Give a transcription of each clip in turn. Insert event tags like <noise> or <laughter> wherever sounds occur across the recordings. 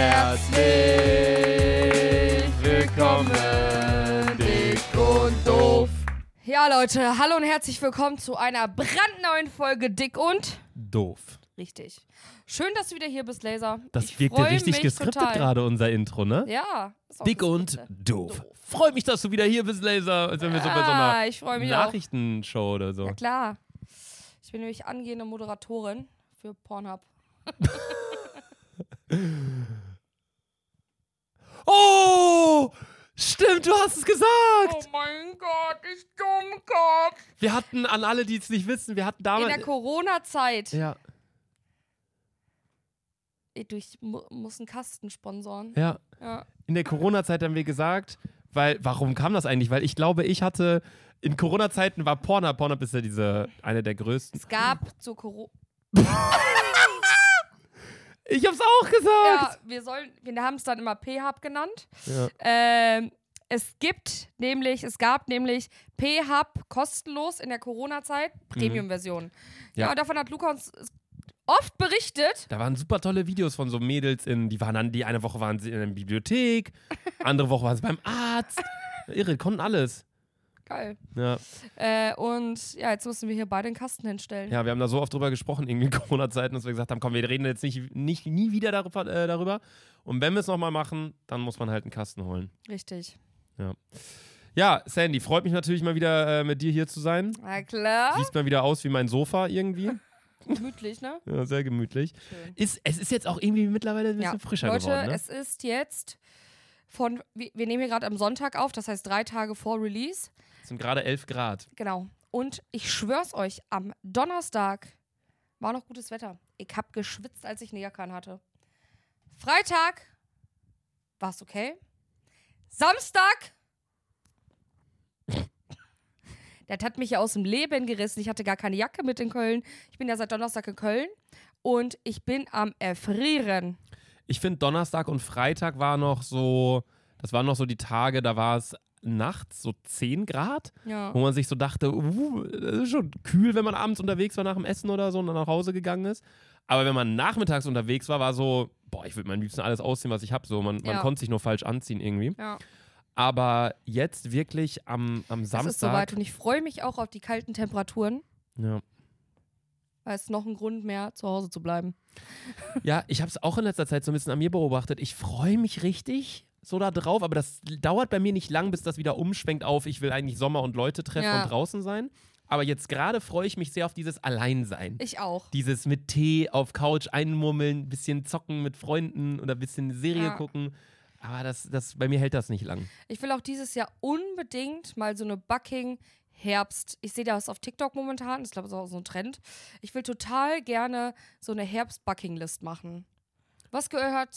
Herzlich willkommen, dick und doof. Ja, Leute, hallo und herzlich willkommen zu einer brandneuen Folge Dick und Doof. richtig. Schön, dass du wieder hier bist, Laser. Das ich wirkte freu richtig geskriptet total. gerade, unser Intro, ne? Ja. Dick und geskriptet. doof. Freut mich, dass du wieder hier bist, Laser. Als wenn wir so bei so einer ich freue mich auch. Nachrichtenshow oder so. Ja, klar. Ich bin nämlich angehende Moderatorin für Pornhub. <laughs> Oh! Stimmt, du hast es gesagt! Oh mein Gott, ich Dummkopf. Wir hatten, an alle, die es nicht wissen, wir hatten In damals. der Corona-Zeit. ja, ich mu muss einen Kasten sponsoren. ja. Ja. In der Corona-Zeit haben wir gesagt, weil, warum kam das eigentlich? Weil ich glaube, ich hatte, in Corona-Zeiten war Pornhub, Pornhub ist ja diese, eine der größten. Es gab zur Corona. <laughs> Ich hab's auch gesagt! Ja, wir sollen, wir haben es dann immer P-Hub genannt. Ja. Ähm, es gibt nämlich, es gab nämlich P-Hub kostenlos in der Corona-Zeit, Premium-Version. Ja. Mhm. Ja. und davon hat Luca uns oft berichtet. Da waren super tolle Videos von so Mädels in, die waren dann, die eine Woche waren sie in der Bibliothek, andere Woche waren sie beim Arzt. Irre, konnten alles. Geil. Ja. Äh, und ja, jetzt müssen wir hier beide den Kasten hinstellen. ja, wir haben da so oft drüber gesprochen, irgendwie in <laughs> Corona-Zeiten, dass wir gesagt haben, komm, wir reden jetzt nicht, nicht nie wieder darüber. Äh, darüber. Und wenn wir es nochmal machen, dann muss man halt einen Kasten holen. Richtig. Ja, Sandy, freut mich natürlich mal wieder äh, mit dir hier zu sein. Na klar. Siehst mal wieder aus wie mein Sofa irgendwie. <laughs> Gemütlich, ne? Ja, sehr gemütlich. Schön. Ist, es ist jetzt auch irgendwie mittlerweile ein bisschen Ja. frischer Leute, geworden. Ne? es ist jetzt von, wir nehmen hier gerade am Sonntag auf, das heißt drei Tage vor Release. Es sind gerade 11 Grad. Genau. Und ich schwör's euch, am Donnerstag war noch gutes Wetter. Ich hab geschwitzt, als ich eine Jacke an hatte. Freitag war's okay. Samstag. <laughs> Das hat mich ja aus dem Leben gerissen. Ich hatte gar keine Jacke mit in Köln. Ich bin ja seit Donnerstag in Köln und ich bin am Erfrieren. Ich finde, Donnerstag und Freitag war noch so, das waren noch so die Tage, da war es nachts so 10 Grad, Ja. wo man sich so dachte, uh, das ist schon kühl, wenn man abends unterwegs war nach dem Essen oder so und dann nach Hause gegangen ist. Aber wenn man nachmittags unterwegs war, war so, boah, ich würde am liebsten alles ausziehen, was ich habe. So, man, man Ja. konnte sich nur falsch anziehen irgendwie. Ja. Aber jetzt wirklich am, am Es ist soweit Samstag. und ich freue mich auch auf die kalten Temperaturen, Ja. weil es noch ein Grund mehr, zu Hause zu bleiben. Ja, ich habe es auch in letzter Zeit so ein bisschen an mir beobachtet. Ich freue mich richtig so da drauf, aber das dauert bei mir nicht lang, bis das wieder umschwenkt auf, ich will eigentlich Sommer und Leute treffen Ja. und draußen sein. Aber jetzt gerade freue ich mich sehr auf dieses Alleinsein. Ich auch. Dieses mit Tee auf Couch einmurmeln, bisschen zocken mit Freunden oder ein bisschen Serie Ja. gucken. Aber das, das, bei mir hält das nicht lang. Ich will auch dieses Jahr unbedingt mal so eine Bucking Herbst. Ich sehe das auf TikTok momentan, ich glaube, das ist auch so ein Trend. Ich will total gerne so eine Herbst-Bucking-List machen. Was gehört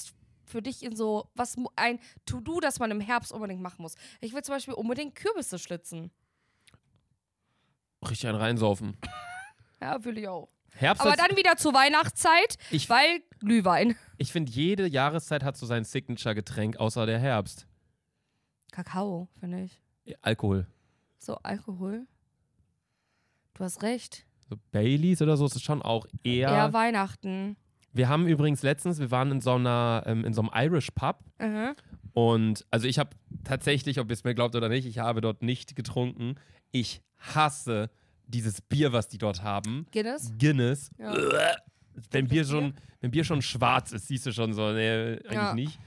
für dich in so, was ein To-Do, das man im Herbst unbedingt machen muss? Ich will zum Beispiel unbedingt Kürbisse schlitzen. Richtig ein reinsaufen. <laughs> Ja, will ich auch. Herbst, Aber dann wieder zur Weihnachtszeit, ich, weil Glühwein. <laughs> ich finde, jede Jahreszeit hat so sein Signature-Getränk, außer der Herbst. Kakao, finde ich. Alkohol. So, Alkohol. Du hast recht. So Baileys oder so ist es schon auch eher. Eher Weihnachten. Wir haben übrigens letztens, wir waren in so einer, ähm, in so einem Irish Pub Mhm. und also ich habe tatsächlich, ob ihr es mir glaubt oder nicht, ich habe dort nicht getrunken. Ich hasse dieses Bier, was die dort haben. Guinness? Guinness. Ja. Wenn Bier Bier? schon, wenn Bier schon schwarz ist, siehst du schon so, nee, eigentlich Ja. nicht.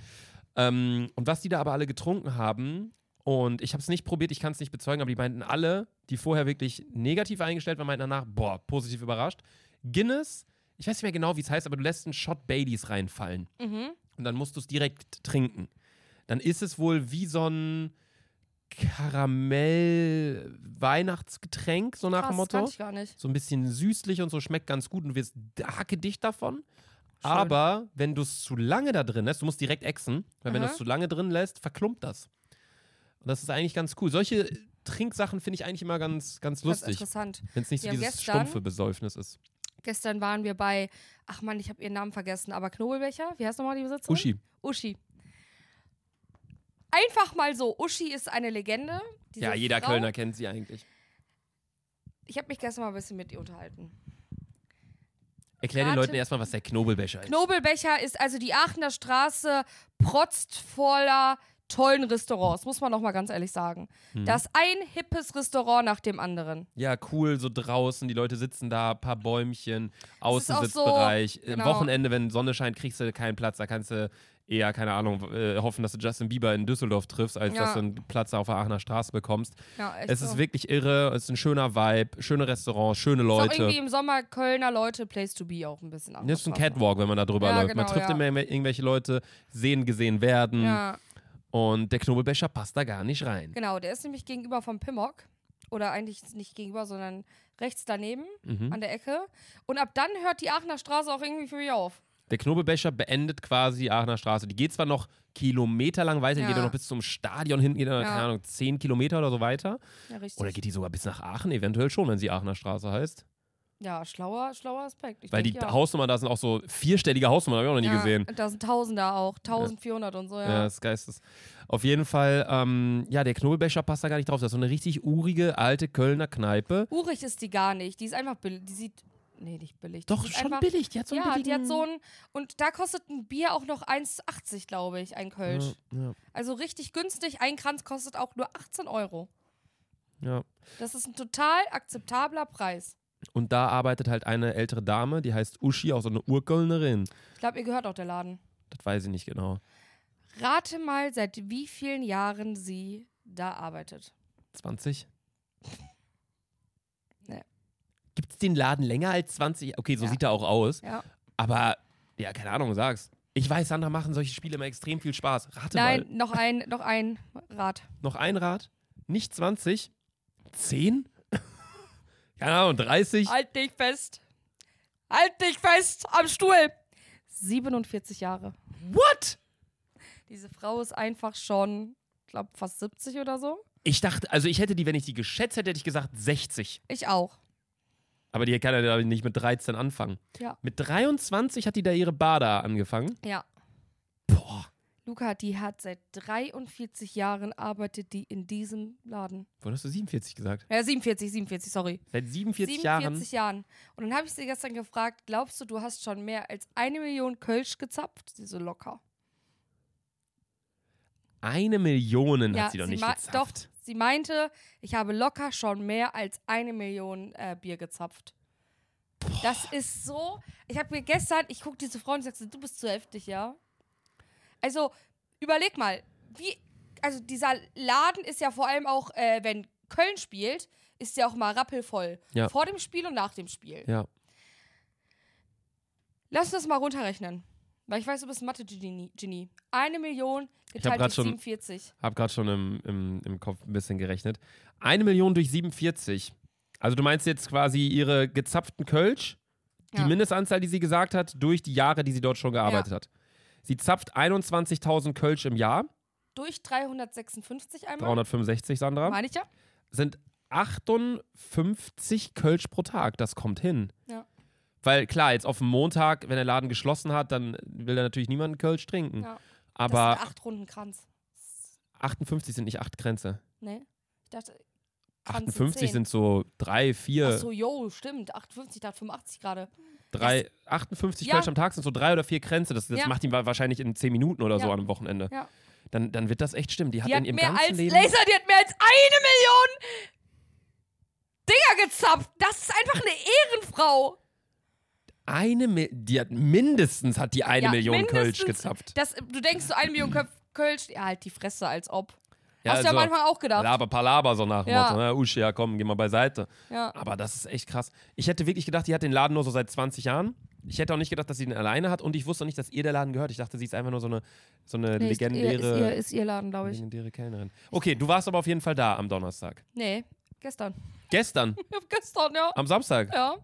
Ähm, und was die da aber alle getrunken haben, und ich habe es nicht probiert, ich kann es nicht bezeugen, aber die meinten alle, die vorher wirklich negativ eingestellt waren, meinten danach, boah, positiv überrascht. Guinness, ich weiß nicht mehr genau, wie es heißt, aber du lässt einen Shot Baileys reinfallen. Mhm. Und dann musst du es direkt trinken. Dann ist es wohl wie so ein Karamell-Weihnachtsgetränk, so nach Krass, dem Motto ich gar nicht. so ein bisschen süßlich und so schmeckt ganz gut und du wirst hackedicht davon. Schön. Aber wenn du es zu lange da drin lässt, du musst direkt exen, weil wenn du Aha. es zu lange drin lässt, verklumpt das. Und das ist eigentlich ganz cool. Solche Trinksachen finde ich eigentlich immer ganz, ganz Das ist lustig, interessant. wenn es nicht so haben dieses gestern- stumpfe Besäufnis ist. Gestern waren wir bei, ach Mann, ich habe ihren Namen vergessen, aber Knobelbecher, wie heißt nochmal die Besitzerin? Uschi. Uschi. Einfach mal so, Uschi ist eine Legende. Ja, jeder Frau, Kölner kennt sie eigentlich. Ich habe mich gestern mal ein bisschen mit ihr unterhalten. Erklär den Rate- Leuten erstmal, was der Knobelbecher ist. Knobelbecher ist also die Aachener Straße protzt voller tollen Restaurants, muss man noch mal ganz ehrlich sagen. Mhm. Das ist ein hippes Restaurant nach dem anderen. Ja, cool, so draußen, die Leute sitzen da, paar Bäumchen, auch so, Außensitzbereich. Am genau. Wochenende, wenn Sonne scheint, kriegst du keinen Platz. Da kannst du eher, keine Ahnung, äh, hoffen, dass du Justin Bieber in Düsseldorf triffst, als Ja. dass du einen Platz auf der Aachener Straße bekommst. Ja, Es so. ist wirklich irre, es ist ein schöner Vibe, schöne Restaurants, schöne Ist auch Leute. irgendwie im Sommer Kölner Leute Place to be auch ein bisschen Das ist ein Straße. Catwalk, wenn man da drüber Ja, läuft. man genau, trifft ja. immer irgendwelche Leute, sehen, gesehen werden. Ja, Und der Knobelbecher passt da gar nicht rein. genau. Der ist nämlich gegenüber vom Pimmock. Oder eigentlich nicht gegenüber, sondern rechts daneben Mhm. an der Ecke. Und ab dann hört die Aachener Straße auch irgendwie für mich auf. Der Knobelbecher beendet quasi die Aachener Straße. Die geht zwar noch kilometerlang weiter, die Ja. geht ja noch bis zum Stadion hinten, geht dann, Ja. keine Ahnung, 10 Kilometer oder so weiter. Ja. Oder geht die sogar bis nach Aachen? Eventuell schon, wenn sie Aachener Straße heißt. Ja, schlauer, schlauer Aspekt. Ich Weil denk, die ja. Hausnummern da sind auch so vierstellige Hausnummern, habe ich auch noch nie gesehen. Da sind Tausender auch. 1400 und so, Ja, ja. das ist Geistes. Auf jeden Fall, ähm, ja, der Knobelbecher passt da gar nicht drauf. Das ist so eine richtig urige, alte Kölner Kneipe. Urig ist die gar nicht. Die ist einfach billig. Die sieht. Nee, nicht billig. Die Doch, schon einfach, billig. Die hat so einen ja, billigen... die hat so ein. Und da kostet ein Bier auch noch 1,80, glaube ich, ein Kölsch. ja, ja, Also richtig günstig. Ein Kranz kostet auch nur 18 Euro. ja. Das ist ein total akzeptabler Preis. Und da arbeitet halt eine ältere Dame, die heißt Uschi, auch so eine Urkölnerin. Ich glaube, ihr gehört auch der Laden. Das weiß ich nicht genau. Rate mal, seit wie vielen Jahren sie da arbeitet. 20? <laughs> Nee. Gibt es den Laden länger als 20? Okay, so Ja. sieht er auch aus. Ja. Aber, ja, keine Ahnung, sag's. Ich weiß, Sandra machen solche Spiele immer extrem viel Spaß. Rate Nein, mal. noch ein, noch ein Rat. Noch ein Rad? Nicht 20? 10? Keine Ahnung, 30? Halt dich fest. Halt dich fest am Stuhl. 47 Jahre. What? Diese Frau ist einfach schon, ich glaube, fast 70 oder so. Ich dachte, also ich hätte die, wenn ich die geschätzt hätte, hätte ich gesagt 60. Ich auch. Aber die kann ja nicht mit 13 anfangen. Ja. Mit 23 hat die da ihre da angefangen. Ja. Boah. Luca, die hat seit 43 Jahren arbeitet die in diesem Laden. Wo hast du 47 gesagt? Ja, 47, 47, sorry. Seit 47, 47 Jahren. Und dann habe ich sie gestern gefragt, glaubst du, du hast schon mehr als eine Million Kölsch gezapft? Sie so locker. Jahren? Eine Million Ja, hat sie doch sie nicht gezapft. Sie meinte, ich habe locker schon mehr als eine Million äh, Bier gezapft. Das ist so. Ich habe mir gestern, ich gucke diese Frau und ich sage, du bist zu heftig, ja? Also, überleg mal, wie. Also, dieser Laden ist ja vor allem auch, äh, wenn Köln spielt, ist ja auch mal rappelvoll. Ja. Vor dem Spiel und nach dem Spiel. Ja. Lass uns das mal runterrechnen. Weil ich weiß, du bist ein Mathe-Genie. Genie. Eine Million geteilt durch schon- 47. Hab gerade schon im, im, im Kopf ein bisschen gerechnet. Eine Million durch 47. Also du meinst jetzt quasi ihre gezapften Kölsch, die Ja. Mindestanzahl, die sie gesagt hat, durch die Jahre, die sie dort schon gearbeitet hat. Sie zapft 21.000 Kölsch im Jahr, Durch 356 einmal. 365, Sandra. Meine ich ja? Sind 58 Kölsch pro Tag. Das kommt hin. Ja. Weil klar, jetzt auf dem Montag, wenn der Laden geschlossen hat, dann will da natürlich niemand Kölsch trinken. Ja. Aber das sind acht Runden Kranz. 58 sind nicht acht Grenze. Nee. Ich dachte, Kranz 58 zehn. sind so drei, vier, Ach so, jo, stimmt. 58, ich dachte 85 gerade. Drei, 58 Ja. Kölsch am Tag sind so drei oder vier Grenze. Das, das Ja. macht ihn wa- wahrscheinlich in zehn Minuten oder so Ja. am Wochenende. Ja. Dann, dann wird das echt stimmen. Die hat Die in hat ihrem mehr ganzen als, Leben. Laser, die hat mehr als eine Million Dinger gezapft. Das ist einfach eine Ehrenfrau. Eine Mi die hat mindestens hat die eine Million Kölsch gezapft. Das, du denkst so eine Million Kölsch. Ja, halt die Fresse, als ob. Ja, Hast du ja also, manchmal auch gedacht. Laber, Palaber, so nach dem Ja. Motto. Ne? Uschi, ja komm, geh mal beiseite. Ja. Aber das ist echt krass. Ich hätte wirklich gedacht, die hat den Laden nur so seit 20 Jahren. Ich hätte auch nicht gedacht, dass sie den alleine hat und ich wusste auch nicht, dass ihr der Laden gehört. Ich dachte, sie ist einfach nur so eine, so eine Nee, legendäre, ist, ihr, ist ihr Laden, glaube ich. legendäre Kellnerin. Okay, du warst aber auf jeden Fall da am Donnerstag. Nee, gestern. Gestern, <laughs> gestern, ja. am Samstag. Ja.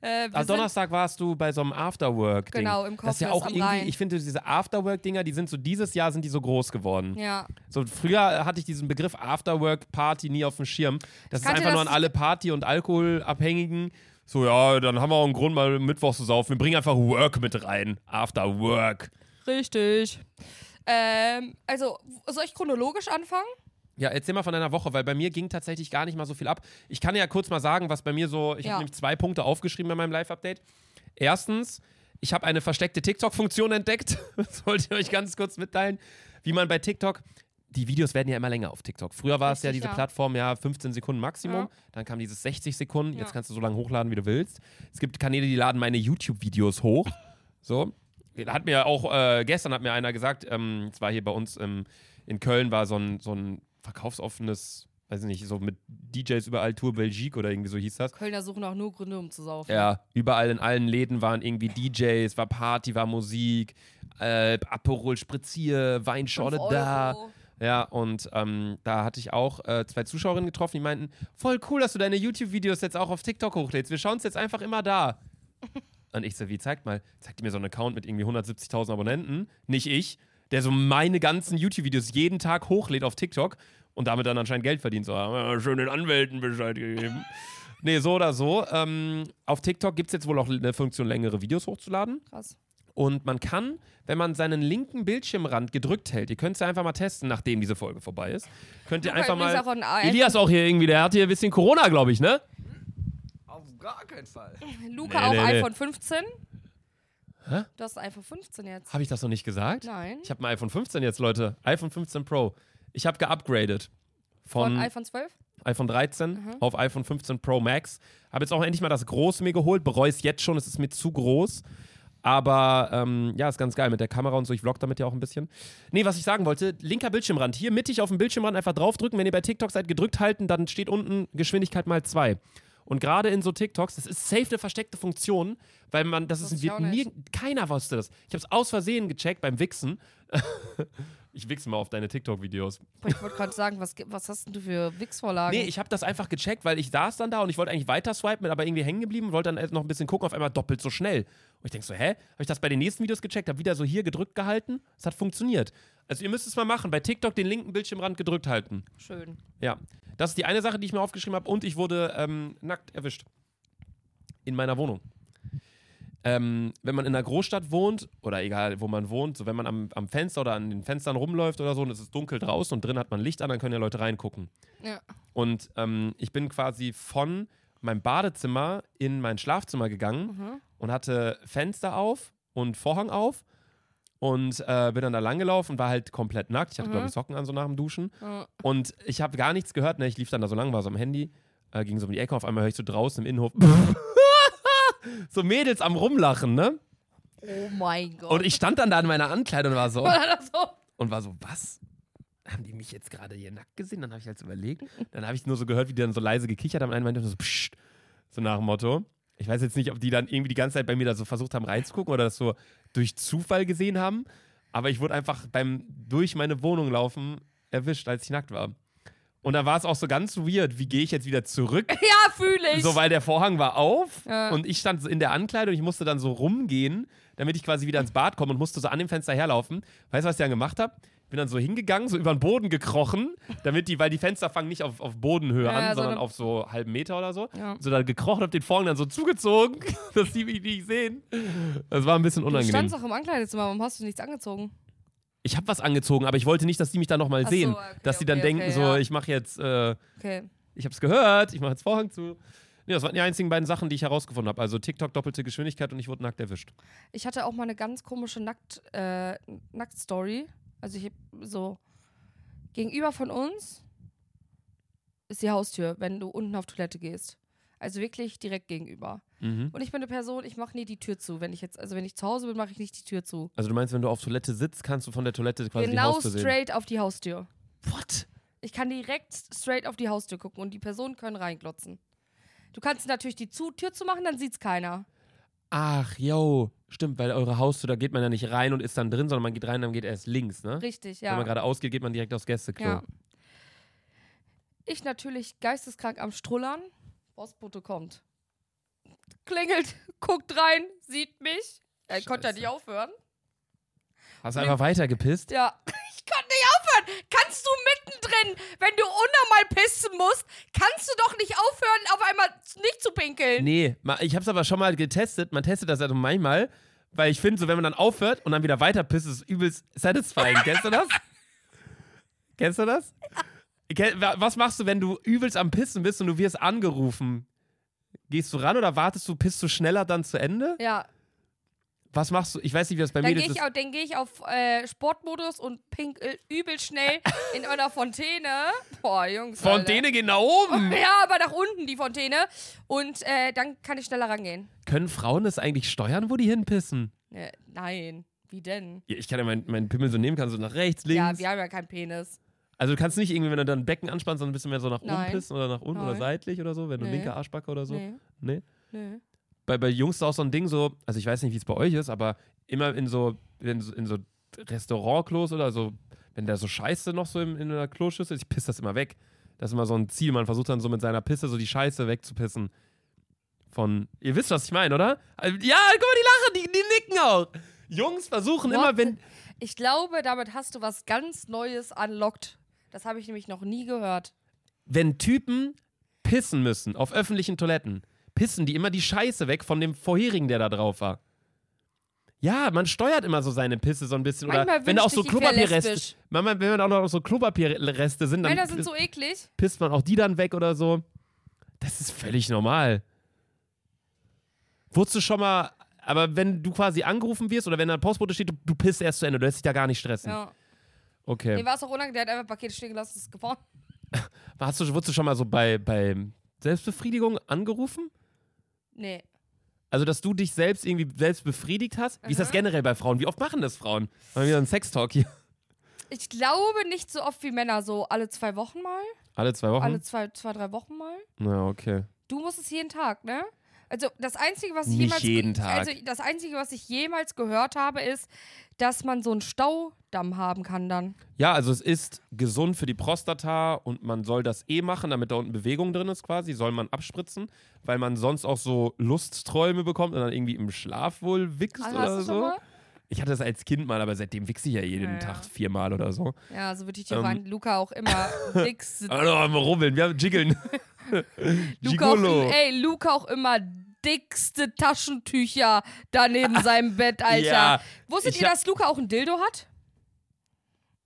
Äh, Am Donnerstag warst du bei so einem Afterwork-Ding. Genau, im Das ist ja auch irgendwie, Rhein. ich finde diese Afterwork-Dinger, die sind so, dieses Jahr sind die so groß geworden. Ja. So, früher hatte ich diesen Begriff Afterwork-Party nie auf dem Schirm. Das ist kannte einfach nur an das- alle Party- und Alkoholabhängigen. So, ja, dann haben wir auch einen Grund, mal Mittwoch zu saufen. Wir bringen einfach Work mit rein. Afterwork. Richtig. Ähm, also, soll ich chronologisch anfangen? Ja, erzähl mal von deiner Woche, weil bei mir ging tatsächlich gar nicht mal so viel ab. Ich kann ja kurz mal sagen, was bei mir so, ich Ja. habe nämlich zwei Punkte aufgeschrieben bei meinem Live-Update. Erstens, ich habe eine versteckte TikTok-Funktion entdeckt. <laughs> Das wollte ich euch ganz kurz mitteilen. Wie man bei TikTok, die Videos werden ja immer länger auf TikTok. Früher war es ja diese ja. Plattform, ja, 15 Sekunden Maximum. Ja. Dann kam dieses 60 Sekunden. Jetzt kannst du so lange hochladen, wie du willst. Es gibt Kanäle, die laden meine YouTube-Videos hoch. <laughs> So. Hat mir auch, äh, gestern hat mir einer gesagt, ähm, es war hier bei uns im, in Köln, war so ein, so ein verkaufsoffenes, weiß ich nicht, so mit DJs überall Tour Belgique oder irgendwie so hieß das. Kölner suchen auch nur Gründe, um zu saufen. Ja, überall in allen Läden waren irgendwie DJs, war Party, war Musik, äh, Aperol Spritzier, Weinschorle da. Ja, und ähm, da hatte ich auch äh, zwei Zuschauerinnen getroffen, die meinten, voll cool, dass du deine YouTube-Videos jetzt auch auf TikTok hochlädst. Wir schauen es jetzt einfach immer da. <laughs> Und ich so, wie, zeigt mal. Zeigt mir so einen Account mit irgendwie 170.000 Abonnenten, nicht ich, der so meine ganzen YouTube-Videos jeden Tag hochlädt auf TikTok und damit dann anscheinend Geld verdient. So, haben wir schön den Anwälten Bescheid gegeben. <laughs> nee, so oder so. Ähm, auf TikTok gibt es jetzt wohl auch eine Funktion, längere Videos hochzuladen. Krass. Und man kann, wenn man seinen linken Bildschirmrand gedrückt hält, ihr könnt es ja einfach mal testen, nachdem diese Folge vorbei ist, könnt ihr Luca einfach mal. auch ein A- Elias auch hier irgendwie, der hat hier ein bisschen Corona, glaube ich, ne? Auf gar keinen Fall. Luca Nee, auch nee, nee. iPhone 15. Hä? Du hast ein iPhone 15 jetzt. Habe ich das noch nicht gesagt? Nein. Ich habe ein iPhone 15 jetzt, Leute. iPhone 15 Pro. Ich habe geupgradet. Von Von, iPhone 12? iPhone 13 auf iPhone 15 Pro Max. Habe jetzt auch endlich mal das Große mir geholt. Bereue es jetzt schon, es ist mir zu groß. Aber ähm, ja, ist ganz geil mit der Kamera und so. Ich vlog damit ja auch ein bisschen. Nee, was ich sagen wollte, linker Bildschirmrand. Hier mittig auf dem Bildschirmrand einfach draufdrücken. Wenn ihr bei TikTok seid, gedrückt halten, dann steht unten Geschwindigkeit mal zwei. Und gerade in so TikToks, das ist safe eine versteckte Funktion, weil man, das, Das ist, wird nie, keiner wusste das. Ich habe es aus Versehen gecheckt beim Wichsen. <laughs> ich wichse mal auf deine TikTok-Videos. Ich wollte gerade sagen, was, was hast denn du für Wix-Vorlagen? Nee, ich habe das einfach gecheckt, weil ich saß dann da und ich wollte eigentlich weiter swipen, bin aber irgendwie hängen geblieben und wollte dann erst noch ein bisschen gucken, auf einmal doppelt so schnell. Und ich denke so, hä? Habe ich das bei den nächsten Videos gecheckt, habe wieder so hier gedrückt gehalten? Es hat funktioniert. Also ihr müsst es mal machen, bei TikTok den linken Bildschirmrand gedrückt halten. Schön. Ja, das ist die eine Sache, die ich mir aufgeschrieben habe und ich wurde ähm, nackt erwischt. In meiner Wohnung. Ähm, wenn man in einer Großstadt wohnt, oder egal, wo man wohnt, so wenn man am, am Fenster oder an den Fenstern rumläuft oder so und es ist dunkel draußen und drin hat man Licht an, dann können ja Leute reingucken. Ja. Und ähm, ich bin quasi von meinem Badezimmer in mein Schlafzimmer gegangen Mhm. und hatte Fenster auf und Vorhang auf und äh, bin dann da langgelaufen und war halt komplett nackt. Ich hatte, Mhm. glaube ich, Socken an so nach dem Duschen. Ja. Und ich habe gar nichts gehört. Ne? Ich lief dann da so lang, war so am Handy, äh, ging so um die Ecke. Auf einmal höre ich so draußen im Innenhof <laughs> so Mädels am Rumlachen, ne? Oh mein Gott. Und ich stand dann da in meiner Ankleidung und war so, und war so, was? Haben die mich jetzt gerade hier nackt gesehen? Dann habe ich halt so überlegt. Dann habe ich nur so gehört, wie die dann so leise gekichert haben. Einer meinte so, psst, so nach dem Motto. Ich weiß jetzt nicht, ob die dann irgendwie die ganze Zeit bei mir da so versucht haben reinzugucken oder das so durch Zufall gesehen haben. Aber ich wurde einfach beim durch meine Wohnung laufen erwischt, als ich nackt war. Und da war es auch so ganz weird, wie gehe ich jetzt wieder zurück? <laughs> Ja, fühle ich. So, weil der Vorhang war auf Ja. und ich stand in der Ankleidung und ich musste dann so rumgehen, damit ich quasi wieder ins Bad komme und musste so an dem Fenster herlaufen. Weißt du, was ich dann gemacht habe? Bin dann so hingegangen, so über den Boden gekrochen, damit die, weil die Fenster fangen nicht auf, auf Bodenhöhe Ja, an, ja, sondern auf so halben Meter oder so. So da gekrochen, hab den Vorhang dann so zugezogen, <laughs> dass die mich nicht sehen. Das war ein bisschen Du unangenehm. standst auch im Ankleidezimmer, warum hast du nichts angezogen? Ich habe was angezogen, aber ich wollte nicht, dass die mich dann nochmal Ach so, sehen. okay, dass die dann okay, denken, okay, so, ja. ich mache jetzt, äh, Okay. ich habe es gehört, ich mache jetzt Vorhang zu. Nee, das waren die einzigen beiden Sachen, die ich herausgefunden habe. Also TikTok doppelte Geschwindigkeit und ich wurde nackt erwischt. Ich hatte auch mal eine ganz komische Nackt, äh, Nackt-Story. Also ich so gegenüber von uns ist die Haustür, wenn du unten auf Toilette gehst. Also wirklich direkt gegenüber. Mhm. Und ich bin eine Person, ich mache nie die Tür zu. Wenn ich jetzt, also wenn ich zu Hause bin, mache ich nicht die Tür zu. Also du meinst, wenn du auf Toilette sitzt, kannst du von der Toilette quasi die genau Haustür sehen? straight auf die Haustür. What? Ich kann direkt straight auf die Haustür gucken und die Personen können reinglotzen. Du kannst natürlich die zu Tür zu machen, dann sieht's keiner. Ach, yo. Stimmt, weil eure Haustür, da geht man ja nicht rein und ist dann drin, sondern man geht rein, dann geht erst links, ne? Richtig, Wenn ja. man gerade ausgeht, geht man direkt aufs Gästeklo. Ja. Ich natürlich geisteskrank am Strullern. Postbote kommt. Klingelt, <laughs> guckt rein, sieht mich. Er konnte ja Scheiße. nicht aufhören. Hast du einfach weiter gepisst? Ja. <laughs> Ich konnte nicht aufhören. Kannst du mittendrin, wenn du unnormal pissen musst, kannst du doch nicht aufhören, auf einmal nicht zu pinkeln. Nee, ich hab's aber schon mal getestet. Man testet das ja so manchmal, weil ich finde, so wenn man dann aufhört und dann wieder weiter pisst, ist es übelst satisfying. <laughs> Kennst du das? Kennst du das? Was machst du, wenn du übelst am Pissen bist und du wirst angerufen? Gehst du ran oder wartest du, pisst du schneller dann zu Ende? Ja, Was machst du? Ich weiß nicht, wie das bei dann Mädels gehe ich, ist. dann geh ich auf äh, Sportmodus und pinkel übel schnell in <laughs> einer Fontäne. Boah, Jungs. Fontäne gehen nach oben. Alter. <laughs> Ja, aber nach unten die Fontäne. Und äh, dann kann ich schneller rangehen. Können Frauen das eigentlich steuern, wo die hinpissen? Äh, nein, wie denn? Ja, ich kann ja meinen mein Pimmel so nehmen, kann so nach rechts, links. Ja, wir haben ja keinen Penis. Also du kannst nicht irgendwie, wenn du dann Becken anspannst, sondern ein bisschen mehr so nach oben pissen oder nach unten oder Nein. seitlich oder so, wenn du Nee. linke Arschbacke oder so. Nee, Nee. nee. Bei, bei Jungs ist auch so ein Ding so, also ich weiß nicht, wie es bei euch ist, aber immer in so, in so, in so Restaurantklos oder so, wenn da so Scheiße noch so in, in einer Kloschüssel ist, ich piss das immer weg. Das ist immer so ein Ziel, man versucht dann so mit seiner Pisse so die Scheiße wegzupissen. Von, ihr wisst, was ich meine, oder? Ja, guck mal, die lachen, die, die nicken auch. Jungs versuchen What immer, wenn, Ich glaube, damit hast du was ganz Neues unlocked. Das habe ich nämlich noch nie gehört. wenn Typen pissen müssen auf öffentlichen Toiletten, pissen die immer die Scheiße weg von dem vorherigen, der da drauf war. Ja, man steuert immer so seine Pisse so ein bisschen. Manchmal oder wenn da auch so Klopapierreste. Manchmal, wenn da auch noch so Klopapierreste sind, dann Männer sind so eklig. pisst man auch die dann weg oder so. Das ist völlig normal. Wurdest du schon mal, aber wenn du quasi angerufen wirst oder wenn da ein Postbote steht, du, du pisst erst zu Ende, du lässt dich da gar nicht stressen. Ja. Okay. Dem war es auch unangenehm, der hat einfach Pakete stehen gelassen, ist gefahren. <laughs> Hast du, wurdest du schon mal so bei, bei Selbstbefriedigung angerufen? Nee. Also, dass du dich selbst irgendwie selbst befriedigt hast? Wie ist das Aha. generell bei Frauen? Wie oft machen das Frauen? Haben wir wieder einen Sextalk hier? Ich glaube nicht so oft wie Männer, so alle zwei Wochen mal. Alle zwei Wochen? Alle zwei, zwei, drei Wochen mal. Na, okay. Du musst es jeden Tag, ne? Also das Einzige, was ich Nicht jemals jeden Tag. Also das Einzige, was ich jemals gehört habe, ist, dass man so einen Staudamm haben kann dann. Ja, also es ist gesund für die Prostata und man soll das eh machen, damit da unten Bewegung drin ist quasi, soll man abspritzen, weil man sonst auch so Lustträume bekommt und dann irgendwie im Schlaf wohl wichst Also oder hast du so. schon mal? Ich hatte das als Kind mal, aber seitdem wichse ich ja jeden Ja. Tag viermal oder so. Ja, so würde ich dir Ähm. meinen Luca auch immer dicks. Also mal rubbeln, wir haben Jiggeln. <laughs> Luca auch, ey, Luca auch immer dickste Taschentücher da neben seinem Bett, Alter. Ja, Wusstet ihr, dass Luca auch ein Dildo hat?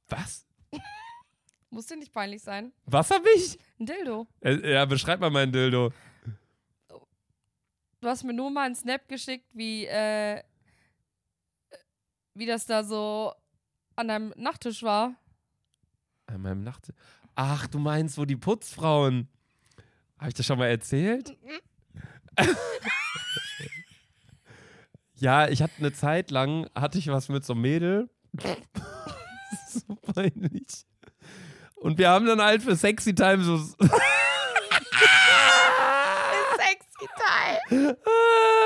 Was? <laughs> Muss dir nicht peinlich sein. Was hab ich? Ein Dildo. Äh, Ja, beschreib mal meinen Dildo. Du hast mir nur mal einen Snap geschickt, wie, äh, wie das da so an deinem Nachttisch war. An meinem Nacht. Ach, du meinst, wo die Putzfrauen. Habe ich das schon mal erzählt? ja, ich hatte eine Zeit lang, hatte ich was mit so einem Mädel. <laughs> So peinlich. Und wir haben dann halt für Sexy Time so. Sexy Teil. <laughs>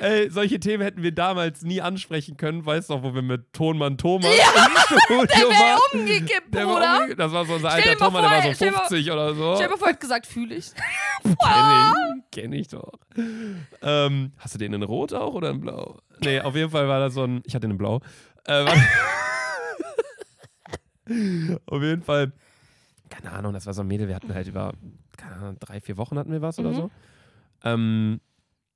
Ey, solche Themen hätten wir damals nie ansprechen können. Weißt du noch, wo wir mit Tonmann Thomas im Studio <laughs> Der waren? umgekippt, Der Bruder. umge- das war so unser alter Thomas, der war so stell dir mal- 50 oder so. Stell dir mal vor, gesagt, fühle ich. <laughs> Kenn ich, kenn ich doch. Ähm, hast du den in Rot auch oder in Blau? Nee, auf jeden Fall war das so ein. Ich hatte den in Blau. Äh, war- <laughs> auf jeden Fall. Keine Ahnung, das war so ein Mädel. Wir hatten halt über, keine Ahnung, drei, vier Wochen hatten wir was oder Mhm. so. Ähm,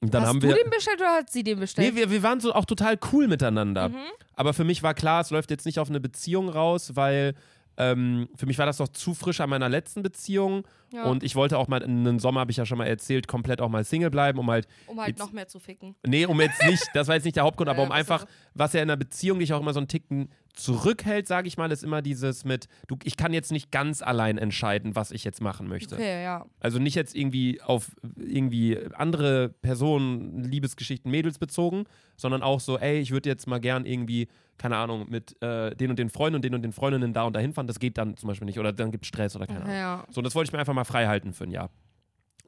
und dann Hast haben du wir. den bestellt oder hat sie den bestellt? Nee, wir, wir waren so auch total cool miteinander. Mhm. Aber für mich war klar, es läuft jetzt nicht auf eine Beziehung raus, weil ähm, für mich war das noch zu frisch an meiner letzten Beziehung. Ja, Und ich wollte auch mal in einem Sommer, habe ich ja schon mal erzählt, komplett auch mal Single bleiben, um halt, um halt noch mehr zu ficken. nee, um jetzt nicht, das war jetzt nicht der Hauptgrund, <laughs> aber Ja, um was einfach, was ja in einer Beziehung dich auch immer so einen Ticken zurückhält, sage ich mal, ist immer dieses mit, du, ich kann jetzt nicht ganz allein entscheiden, was ich jetzt machen möchte. Okay, ja. Also nicht jetzt irgendwie auf irgendwie andere Personen, Liebesgeschichten, Mädels bezogen, sondern auch so, ey, ich würde jetzt mal gern irgendwie, keine Ahnung, mit äh, den und den Freunden und den und den Freundinnen da und dahin fahren. Das geht dann zum Beispiel nicht. Oder dann gibt es Stress oder keine Ahnung. Ja. So, das wollte ich mir einfach mal frei halten für ein Jahr.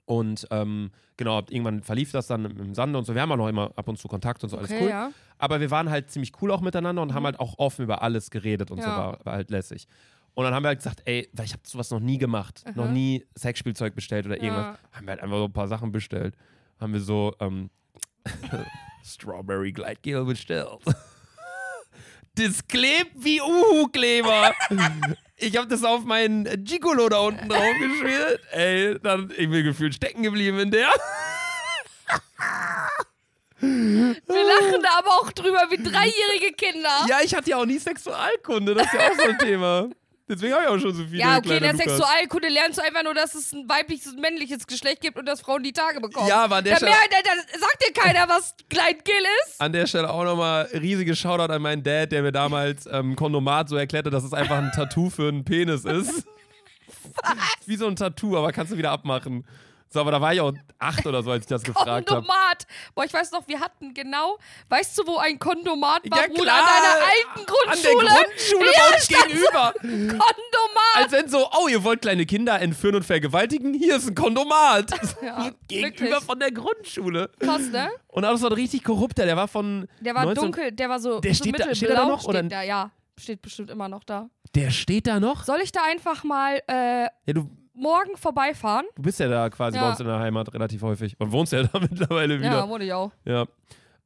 Und ähm, genau, irgendwann verlief das dann im, Sande und so. Wir haben auch noch immer ab und zu Kontakt und so, alles Okay, cool. ja. Aber wir waren halt ziemlich cool auch miteinander und haben Mhm. halt auch offen über alles geredet und so, Ja. war, war halt lässig. Und dann haben wir halt gesagt, ey, weil ich habe sowas noch nie gemacht, noch Aha. nie Sexspielzeug bestellt oder irgendwas. Ja. Haben wir halt einfach so ein paar Sachen bestellt. Haben wir so ähm, <laughs> Strawberry Gleitgel bestellt. Das klebt wie Uhu-Kleber. Ich habe das auf meinen Gigolo da unten drauf geschmiert. Ey, dann ich bin gefühlt stecken geblieben in der. Wir lachen da aber auch drüber wie dreijährige Kinder. Ja, ich hatte ja auch nie Sexualkunde, das ist ja auch so ein Thema. Deswegen habe ich auch schon so viele Ja, okay, in der Lukas. Sexualkunde lernst du einfach nur, dass es ein weibliches und männliches Geschlecht gibt und dass Frauen die Tage bekommen. Ja, aber an der Stelle, da, sagt dir keiner, was Gleitgel ist. an der Stelle auch nochmal riesiges Shoutout an meinen Dad, der mir damals ähm, Kondomat so erklärte, dass es einfach ein Tattoo für einen Penis ist. <laughs> Wie so ein Tattoo, aber kannst du wieder abmachen. So, aber da war ich auch acht oder so, als ich das gefragt habe. Kondomat. Boah, ich weiß noch, wir hatten genau, weißt du, wo ein Kondomat war? Ja, Bruder. An deiner alten An Grundschule. der Grundschule Ja, bei uns gegenüber. Kondomat. Als wenn so, oh, ihr wollt kleine Kinder entführen und vergewaltigen? Hier ist ein Kondomat. <laughs> Ja, Gegenüber wirklich. von der Grundschule. Krass, ne? Und auch so ein richtig korrupter, der war von. Der war 19 dunkel, der war so, Der so steht da- steht da noch, steht oder? Da, ja, steht bestimmt immer noch da. Der steht da noch? Soll ich da einfach mal äh, Ja, du, morgen vorbeifahren? du bist ja da quasi Ja. bei uns in der Heimat relativ häufig. Und wohnst ja <laughs> da mittlerweile Ja, wieder. wurde ich auch. Ja.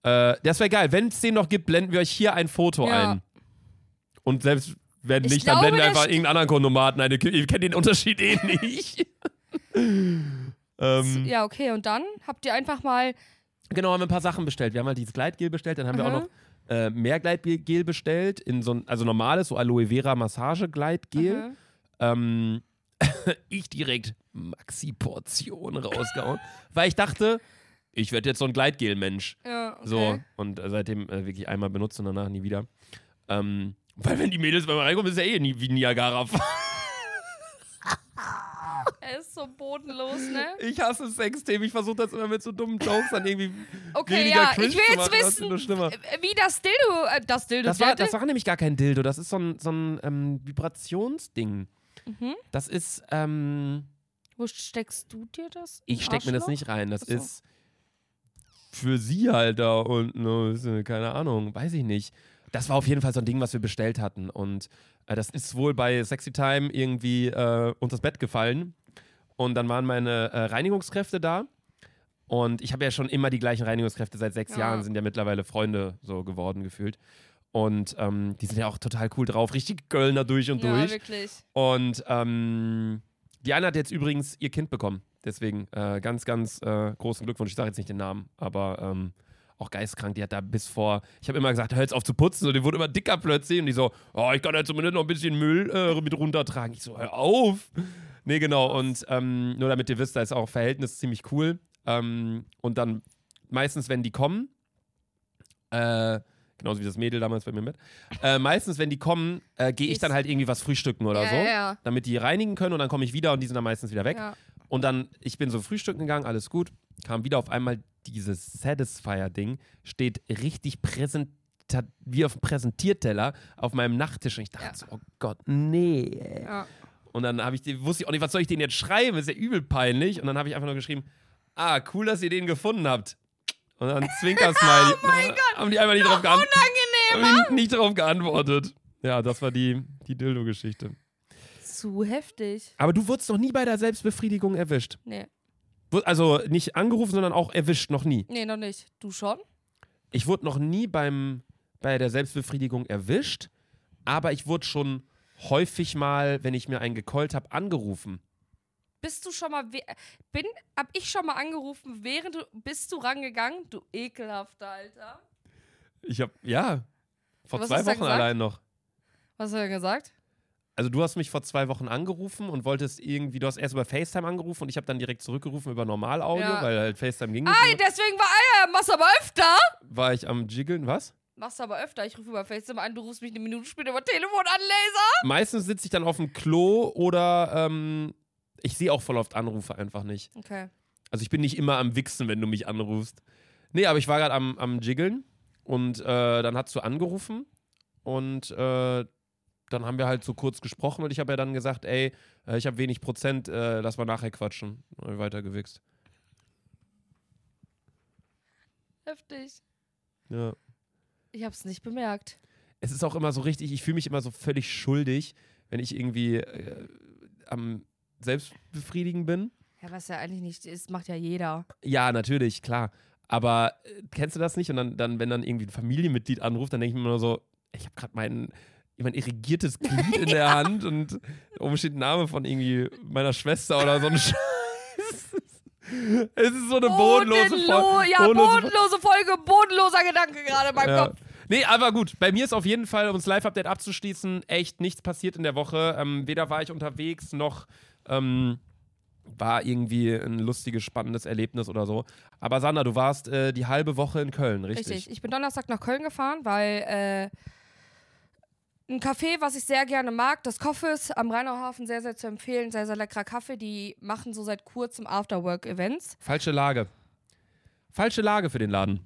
Äh, das wäre geil. Wenn es den noch gibt, blenden wir euch hier ein Foto Ja. ein. Und selbst wenn Ich nicht, dann glaube, blenden wir einfach irgendeinen anderen Kondomaten ein. Ihr kennt den Unterschied eh nicht. <laughs> <laughs> ähm, Ja, okay, und dann habt ihr einfach mal. Genau, haben wir ein paar Sachen bestellt. Wir haben halt dieses Gleitgel bestellt, dann haben wir auch Mhm. noch äh, mehr Gleitgel bestellt, in so ein, also normales, so Aloe Vera Massage Gleitgel. Mhm. Ähm, <laughs> ich direkt Maxi-Portion rausgehauen, weil ich dachte, ich werde jetzt so ein Gleitgel-Mensch. Ja, okay. So, und seitdem äh, wirklich einmal benutzt und danach nie wieder. Ähm, weil wenn die Mädels bei mir reinkommen, ist ja eh nie wie Niagara. <laughs> Er ist so bodenlos, ne? Ich hasse Sexthemen. Ich versuche das immer mit so dummen Jokes dann irgendwie Okay, weniger ja, cringe ich will jetzt machen, wissen, schlimmer. äh, wie das Dildo, äh, das Dildo, Das war, das war nämlich gar kein Dildo, das ist so ein, so ein ähm, Vibrationsding. Mhm. Das ist, ähm, Wo steckst du dir das? ich steck mir das nicht rein. Das so. ist für sie halt da und ne, keine Ahnung, weiß ich nicht. Das war auf jeden Fall so ein Ding, was wir bestellt hatten. Und äh, das ist wohl bei Sexy Time irgendwie äh, unter das Bett gefallen. Und dann waren meine äh, Reinigungskräfte da. Und ich habe ja schon immer die gleichen Reinigungskräfte. Seit sechs Ja. Jahren sind ja mittlerweile Freunde so geworden gefühlt. Und ähm, die sind ja auch total cool drauf. Richtig Kölner durch und Ja, durch. wirklich. Und ähm, die eine hat jetzt übrigens ihr Kind bekommen. Deswegen äh, ganz, ganz äh, großen Glückwunsch. Ich sage jetzt nicht den Namen, aber ähm, auch geistkrank. Die hat da bis vor, ich habe immer gesagt, hör jetzt auf zu putzen. Und die wurde immer dicker plötzlich. Und die so, oh, ich kann ja zumindest noch ein bisschen Müll äh, mit runtertragen. Ich so, hör auf. Nee, genau. Und ähm, nur damit ihr wisst, da ist auch Verhältnis ziemlich cool. Ähm, und dann meistens, wenn die kommen, äh, genauso wie das Mädel damals bei mir mit, äh, meistens, wenn die kommen, äh, gehe ich dann halt irgendwie was frühstücken oder ja, so, ja, damit die reinigen können und dann komme ich wieder und die sind dann meistens wieder weg. ja. Und dann, ich bin so frühstücken gegangen, alles gut, kam wieder auf einmal dieses Satisfier-Ding, steht richtig präsent wie auf dem Präsentierteller auf meinem Nachttisch und ich dachte Ja. so, oh Gott, nee. ja. Und dann habe ich, die- wusste ich auch nicht, was soll ich denen jetzt schreiben? Ist ja übel peinlich. Und dann habe ich einfach nur geschrieben, ah, cool, dass ihr den gefunden habt. Und dann Zwinker-Smiley. <laughs> oh mein Gott. <laughs> Haben die einfach nicht drauf geantwortet. Nicht drauf geantwortet. Ja, das war die, die Dildo-Geschichte. Zu heftig. Aber du wurdest noch nie bei der Selbstbefriedigung erwischt. Nee. Also nicht angerufen, sondern auch erwischt, noch nie. Nee, noch nicht. Du schon? Ich wurde noch nie beim, bei der Selbstbefriedigung erwischt, aber ich wurde schon häufig mal, wenn ich mir einen gekeult habe, angerufen. Bist du schon mal, bin, hab ich schon mal angerufen, während du, bist du rangegangen? Du ekelhafter Alter. Ich habe, ja, vor Was zwei Wochen allein noch. Was hat er gesagt? Also du hast mich vor zwei Wochen angerufen und wolltest irgendwie, du hast erst über FaceTime angerufen und ich habe dann direkt zurückgerufen über Normalaudio, Ja. weil halt FaceTime ging mehr. deswegen war er, machst aber öfter. War ich am Jiggeln, was? Machst aber öfter. Ich rufe über FaceTime an, du rufst mich eine Minute später über Telefon an, Laser. Meistens sitze ich dann auf dem Klo oder ähm, ich sehe auch voll oft Anrufe einfach nicht. Okay. Also ich bin nicht immer am Wichsen, wenn du mich anrufst. Nee, aber ich war gerade am, am Jiggeln und äh, dann hast du angerufen und äh, dann haben wir halt so kurz gesprochen und ich habe ja dann gesagt, ey, äh, ich habe wenig Prozent, äh, lass mal nachher quatschen. Dann hab ich Weiter gewichst. Heftig. Ja. Ich hab's nicht bemerkt. Es ist auch immer so richtig, ich fühle mich immer so völlig schuldig, wenn ich irgendwie äh, am Selbstbefriedigen bin. Ja, was ja eigentlich nicht ist, macht ja jeder. Ja, natürlich, klar. Aber äh, kennst du das nicht? Und dann, dann, wenn dann irgendwie ein Familienmitglied anruft, dann denke ich mir nur so, ich habe gerade mein, mein irrigiertes Glied in der <laughs> Hand und oben steht ein Name von irgendwie meiner Schwester oder so ein <laughs> Scheiß. Es ist so eine bodenlose Bodenlo Folge. ja, bodenlose Folge, bodenloser Gedanke gerade in meinem Ja. Kopf. Nee, aber gut. Bei mir ist auf jeden Fall, um das Live-Update abzuschließen, echt nichts passiert in der Woche. Ähm, weder war ich unterwegs, noch ähm, war irgendwie ein lustiges, spannendes Erlebnis oder so. Aber Sandra, du warst äh, die halbe Woche in Köln, richtig? Richtig. Ich bin Donnerstag nach Köln gefahren, weil äh, ein Café, was ich sehr gerne mag, das Coffees am Rheinauhafen, sehr, sehr zu empfehlen. Sehr, sehr leckerer Kaffee. Die machen so seit kurzem Afterwork-Events. Falsche Lage. Falsche Lage für den Laden.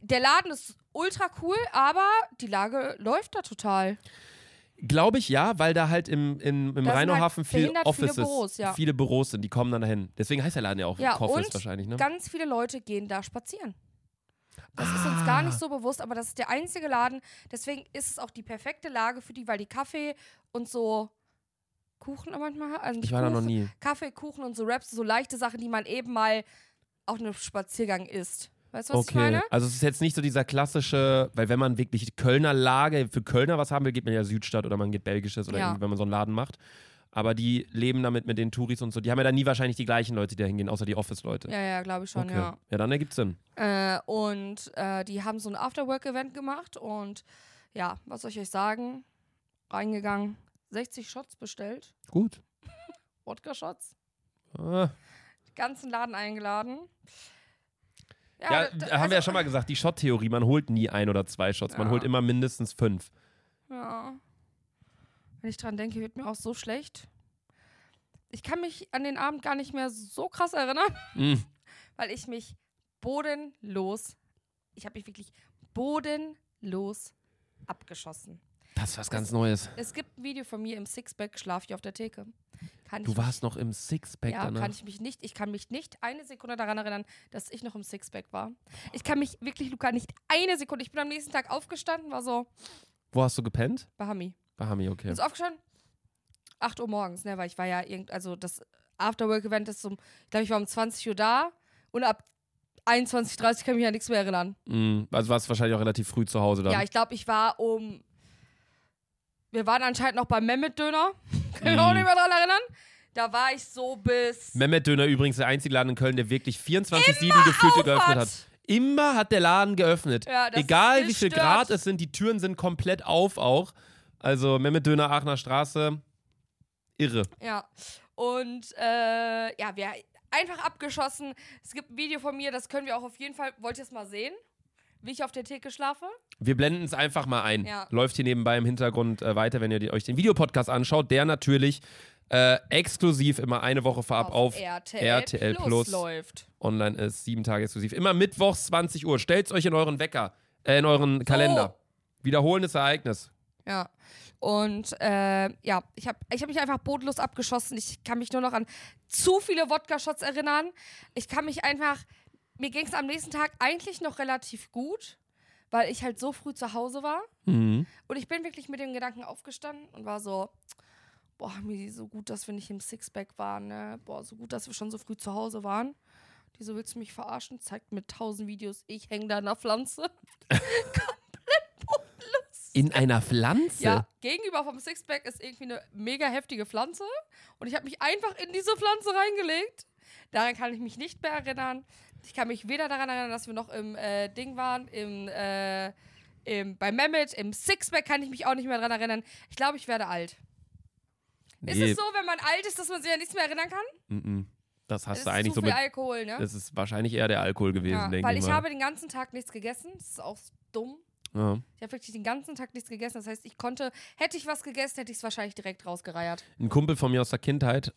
Der Laden ist ultra cool, aber die Lage läuft da total. Glaube ich ja, weil da halt im, im, im sind Rheinauhafen halt viel behindert viele Offices, Büros, ja. viele Büros sind, die kommen dann dahin. Deswegen heißt der Laden ja auch Ja, Coffees und wahrscheinlich, ne? Ganz viele Leute gehen da spazieren. Das ist uns gar Ah. nicht so bewusst, aber das ist der einzige Laden. Deswegen ist es auch die perfekte Lage für die, weil die Kaffee und so Kuchen manchmal haben. Also Ich war da noch Kuchen- nie. Kaffee, Kuchen und so Wraps, so leichte Sachen, die man eben mal auf einem Spaziergang isst. Weißt du, was ich Okay, meine? also es ist jetzt nicht so dieser klassische, weil wenn man wirklich Kölner Lage für Kölner was haben will, geht man ja Südstadt oder man geht Belgisches oder Ja. irgendwie, wenn man so einen Laden macht. Aber die leben damit mit den Touris und so. Die haben ja dann nie wahrscheinlich die gleichen Leute, die da hingehen, außer die Office-Leute. Ja, ja, glaube ich schon, okay. ja. ja, dann ergibt's Sinn. Äh, und äh, die haben so ein Afterwork-Event gemacht und ja, was soll ich euch sagen? Reingegangen, 60 Shots bestellt, Gut. <laughs> Wodka-Shots, Ah. ganzen Laden eingeladen. Ja, d- d- haben wir ja schon mal gesagt, die Shot-Theorie, man holt nie ein oder zwei Shots, man Ja. holt immer mindestens fünf. Ja. Wenn ich dran denke, wird mir auch so schlecht. Ich kann mich an den Abend gar nicht mehr so krass erinnern, Mm. <laughs> weil ich mich bodenlos, ich habe mich wirklich bodenlos abgeschossen. Das ist was ganz Neues. Es gibt ein Video von mir im Sixpack, schlaf ich auf der Theke. Kann Du warst noch im Sixpack mich, ja, danach. kann ich mich nicht, ich kann mich nicht eine Sekunde daran erinnern, dass ich noch im Sixpack war. Ich kann mich wirklich, Luca, nicht eine Sekunde. Ich bin am nächsten Tag aufgestanden, war so, Wo hast du gepennt? Bahami. Bei Hami, okay. So aufgestanden, 8 Uhr morgens, ne, weil ich war ja irgend, also das Afterwork-Event ist um, ich glaube, ich war um 20 Uhr da und ab 21.30 Uhr kann ich mich an nichts mehr erinnern. Mm, Also warst du wahrscheinlich auch relativ früh zu Hause dann. Ja, ich glaube, ich war um. Wir waren anscheinend noch beim Mehmet-Döner. <laughs> Kann ich auch Mm. nicht mehr dran erinnern. Da war ich so bis. Mehmet Döner übrigens der einzige Laden in Köln, der wirklich 24-7 gefühlt geöffnet hat. Immer hat der Laden geöffnet. Ja, Egal wie viel. Grad es sind, die Türen sind komplett auf auch. Also Mehmet Döner, Aachener Straße, irre. Ja. Und äh, ja, wir einfach abgeschossen. Es gibt ein Video von mir, das können wir auch auf jeden Fall. Wollt ihr es mal sehen? Wie ich auf der Theke schlafe? Wir blenden es einfach mal ein. Ja. Läuft hier nebenbei im Hintergrund äh, weiter, wenn ihr die, euch den Videopodcast anschaut, der natürlich äh, exklusiv immer eine Woche vorab auf, RTL, RTL Plus, läuft. online ist, sieben Tage exklusiv. Immer mittwochs 20 Uhr. Stellt euch in euren Wecker, äh, in euren Kalender. Wiederholendes Ereignis. Ja. Und äh, ja, ich habe ich hab mich einfach bodenlos abgeschossen. Ich kann mich nur noch an zu viele Wodka-Shots erinnern. Ich kann mich einfach. Mir ging es am nächsten Tag eigentlich noch relativ gut, weil ich halt so früh zu Hause war. Mhm. Und ich bin wirklich mit dem Gedanken aufgestanden und war so, boah, mir so gut, dass wir nicht im Sixpack waren, ne? Boah, so gut, dass wir schon so früh zu Hause waren. Die so, willst du mich verarschen? Zeigt mir tausend Videos, ich hänge da an der Pflanze. <laughs> In einer Pflanze? Ja, gegenüber vom Sixpack ist irgendwie eine mega heftige Pflanze. Und ich habe mich einfach in diese Pflanze reingelegt. Daran kann ich mich nicht mehr erinnern. Ich kann mich weder daran erinnern, dass wir noch im äh, Ding waren, im, äh, im, bei Mehmet, im Sixpack kann ich mich auch nicht mehr daran erinnern. Ich glaube, ich werde alt. Ist Nee, es so, wenn man alt ist, dass man sich an nichts mehr erinnern kann? mhm. Das hast das du ist eigentlich so viel mit. Alkohol, ne? Das ist wahrscheinlich eher der Alkohol gewesen, Ja, denke weil ich ich mal. habe den ganzen Tag nichts gegessen. Das ist auch dumm. Ja. Ich habe wirklich den ganzen Tag nichts gegessen. Das heißt, ich konnte, hätte ich was gegessen, hätte ich es wahrscheinlich direkt rausgereiert. Ein Kumpel von mir aus der Kindheit,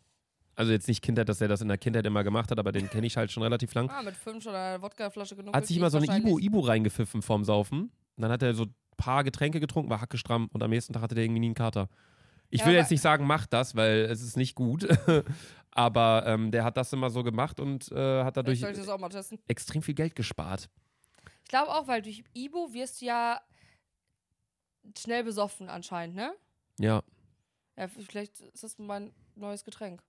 also jetzt nicht Kindheit, dass er das in der Kindheit immer gemacht hat, aber den kenne ich halt schon relativ lang. Ah, mit fünf oder einer Wodkaflasche genug. Hat sich immer so eine Ibu, Ibu reingepfiffen vorm Saufen. Und dann hat er so ein paar Getränke getrunken, war hackestramm und am nächsten Tag hatte der irgendwie nie einen Kater. Ich Ja, will jetzt nicht sagen, mach das, weil es ist nicht gut. <laughs> aber ähm, der hat das immer so gemacht und äh, hat dadurch extrem viel Geld gespart. Ich glaube auch, weil durch Ibu wirst du ja schnell besoffen anscheinend, ne? Ja. Ja, vielleicht ist das mein neues Getränk.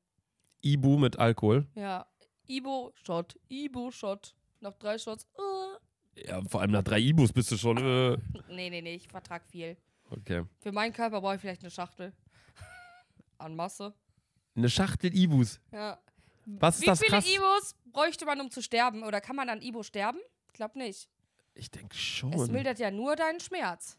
Ibu mit Alkohol. Ja. Ibu-Shot. Ibu-Shot. Nach drei Shots. Äh. Ja, vor allem nach drei Ibus bist du schon. Äh. <laughs> Nee, nee, nee, ich vertrag viel. Okay. Für meinen Körper brauche ich vielleicht eine Schachtel. <laughs> An Masse. Eine Schachtel Ibus. Ja. Was ist Wie das viele krass? Ibus bräuchte man, um zu sterben? Oder kann man an Ibu sterben? Ich glaube nicht. Ich denke Es schon. mildert ja nur deinen Schmerz.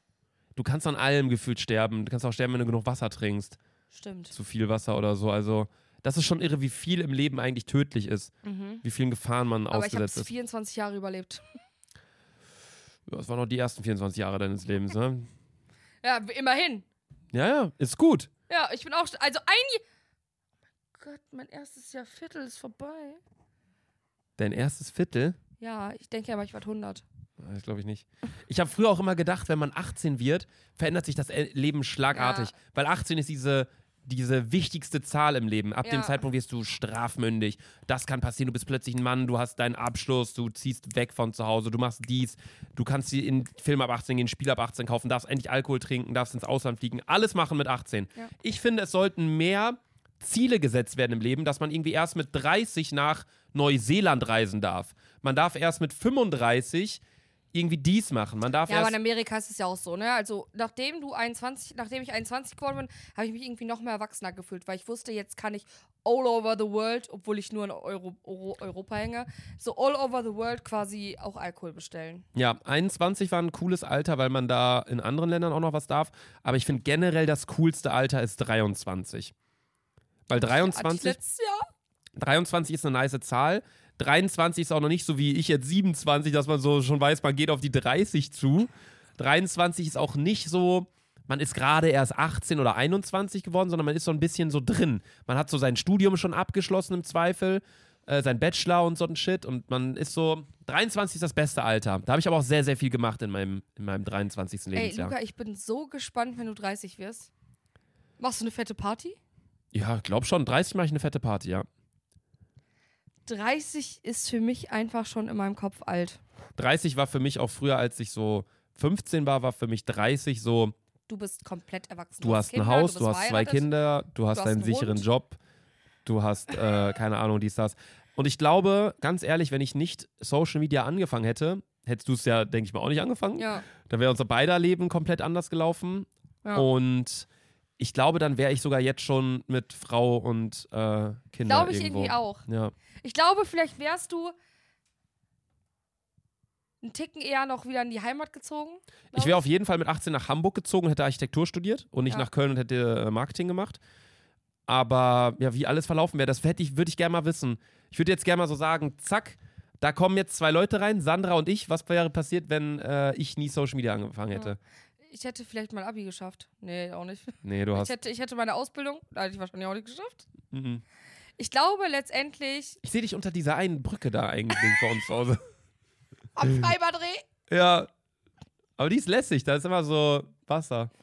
Du kannst an allem gefühlt sterben. Du kannst auch sterben, wenn du genug Wasser trinkst. Stimmt. Zu viel Wasser oder so. Also, das ist schon irre, wie viel im Leben eigentlich tödlich ist. Mhm. Wie vielen Gefahren man Aber ich habe ausgesetzt ist. 24 Jahre überlebt. Ja, Das waren noch die ersten 24 Jahre deines Lebens, ne? <laughs> Ja, immerhin. Ja, ja, ist gut. Ja, ich bin auch. Also ein. Oh Gott, mein erstes Jahr Viertel ist vorbei. Dein erstes Viertel? Ja, ich denke ja ich werde 100. Das glaube ich nicht. Ich habe früher auch immer gedacht, wenn man 18 wird, verändert sich das Leben schlagartig. Weil 18 ist diese, diese wichtigste Zahl im Leben. Ab dem Ja. Zeitpunkt wirst du strafmündig. Das kann passieren. Du bist plötzlich ein Mann, du hast deinen Abschluss, du ziehst weg von zu Hause, du machst dies. Du kannst dir in Film ab 18 gehen, Spiel ab 18 kaufen, darfst endlich Alkohol trinken, darfst ins Ausland fliegen. Alles machen mit 18. Ja. Ich finde, es sollten mehr Ziele gesetzt werden im Leben, dass man irgendwie erst mit 30 nach Neuseeland reisen darf. Man darf erst mit 35 irgendwie dies machen. Man darf Ja, aber in Amerika ist es ja auch so, ne? Also, nachdem du 21, nachdem ich 21 geworden bin, habe ich mich irgendwie noch mehr erwachsener gefühlt, weil ich wusste, jetzt kann ich all over the world, obwohl ich nur in Euro, Euro, Europa hänge, so all over the world quasi auch Alkohol bestellen. Ja, 21 war ein cooles Alter, weil man da in anderen Ländern auch noch was darf. Aber ich finde generell das coolste Alter ist 23. Weil Hatte ich 23, letztes Jahr? 23 ist eine nice Zahl. 23 ist auch noch nicht so wie ich jetzt 27, dass man so schon weiß, man geht auf die 30 zu. 23 ist auch nicht so, man ist gerade erst 18 oder 21 geworden, sondern man ist so ein bisschen so drin. Man hat so sein Studium schon abgeschlossen im Zweifel, äh, sein Bachelor und so ein Shit. Und man ist so, 23 ist das beste Alter. Da habe ich aber auch sehr, sehr viel gemacht in meinem, in meinem 23. Ey, Lebensjahr. Luca, ich bin so gespannt, wenn du 30 wirst. Machst du eine fette Party? ja, glaub schon. 30 mache ich eine fette Party, ja. 30 ist für mich einfach schon in meinem Kopf alt. 30 war für mich auch früher, als ich so 15 war, war für mich 30 so, Du bist komplett erwachsen. du hast Kinder, ein Haus, du, hast zwei. Kinder, du hast hast einen einen sicheren Hund. Job, du hast, äh, keine Ahnung, dies, das. Und ich glaube, ganz ehrlich, wenn ich nicht Social Media angefangen hätte, hättest du es ja, denke ich mal, auch nicht angefangen. Ja. Dann wäre unser beider Leben komplett anders gelaufen. ja. Und ich glaube, dann wäre ich sogar jetzt schon mit Frau und äh, Kindern Glaube ich irgendwo. irgendwie auch. Ja. Ich glaube, vielleicht wärst du einen Ticken eher noch wieder in die Heimat gezogen. Ich wäre auf jeden Fall mit 18 nach Hamburg gezogen und hätte Architektur studiert und nicht Ja. nach Köln und hätte äh, Marketing gemacht. Aber ja, wie alles verlaufen wäre, das hätte ich, würde ich gerne mal wissen. Ich würde jetzt gerne mal so sagen, zack, da kommen jetzt zwei Leute rein, Sandra und ich. Was wäre passiert, wenn äh, ich nie Social Media angefangen hätte? Ich hätte vielleicht mal Abi geschafft. Nee, auch nicht. Nee, du Ich hast. hätte, ich hätte meine Ausbildung, da hätte ich wahrscheinlich auch nicht geschafft. Mhm. Ich glaube letztendlich Ich sehe dich unter dieser einen Brücke da eigentlich bei uns zu Hause. <laughs> am Freibadreh. Ja. Aber die ist lässig, da ist immer so Wasser. <laughs>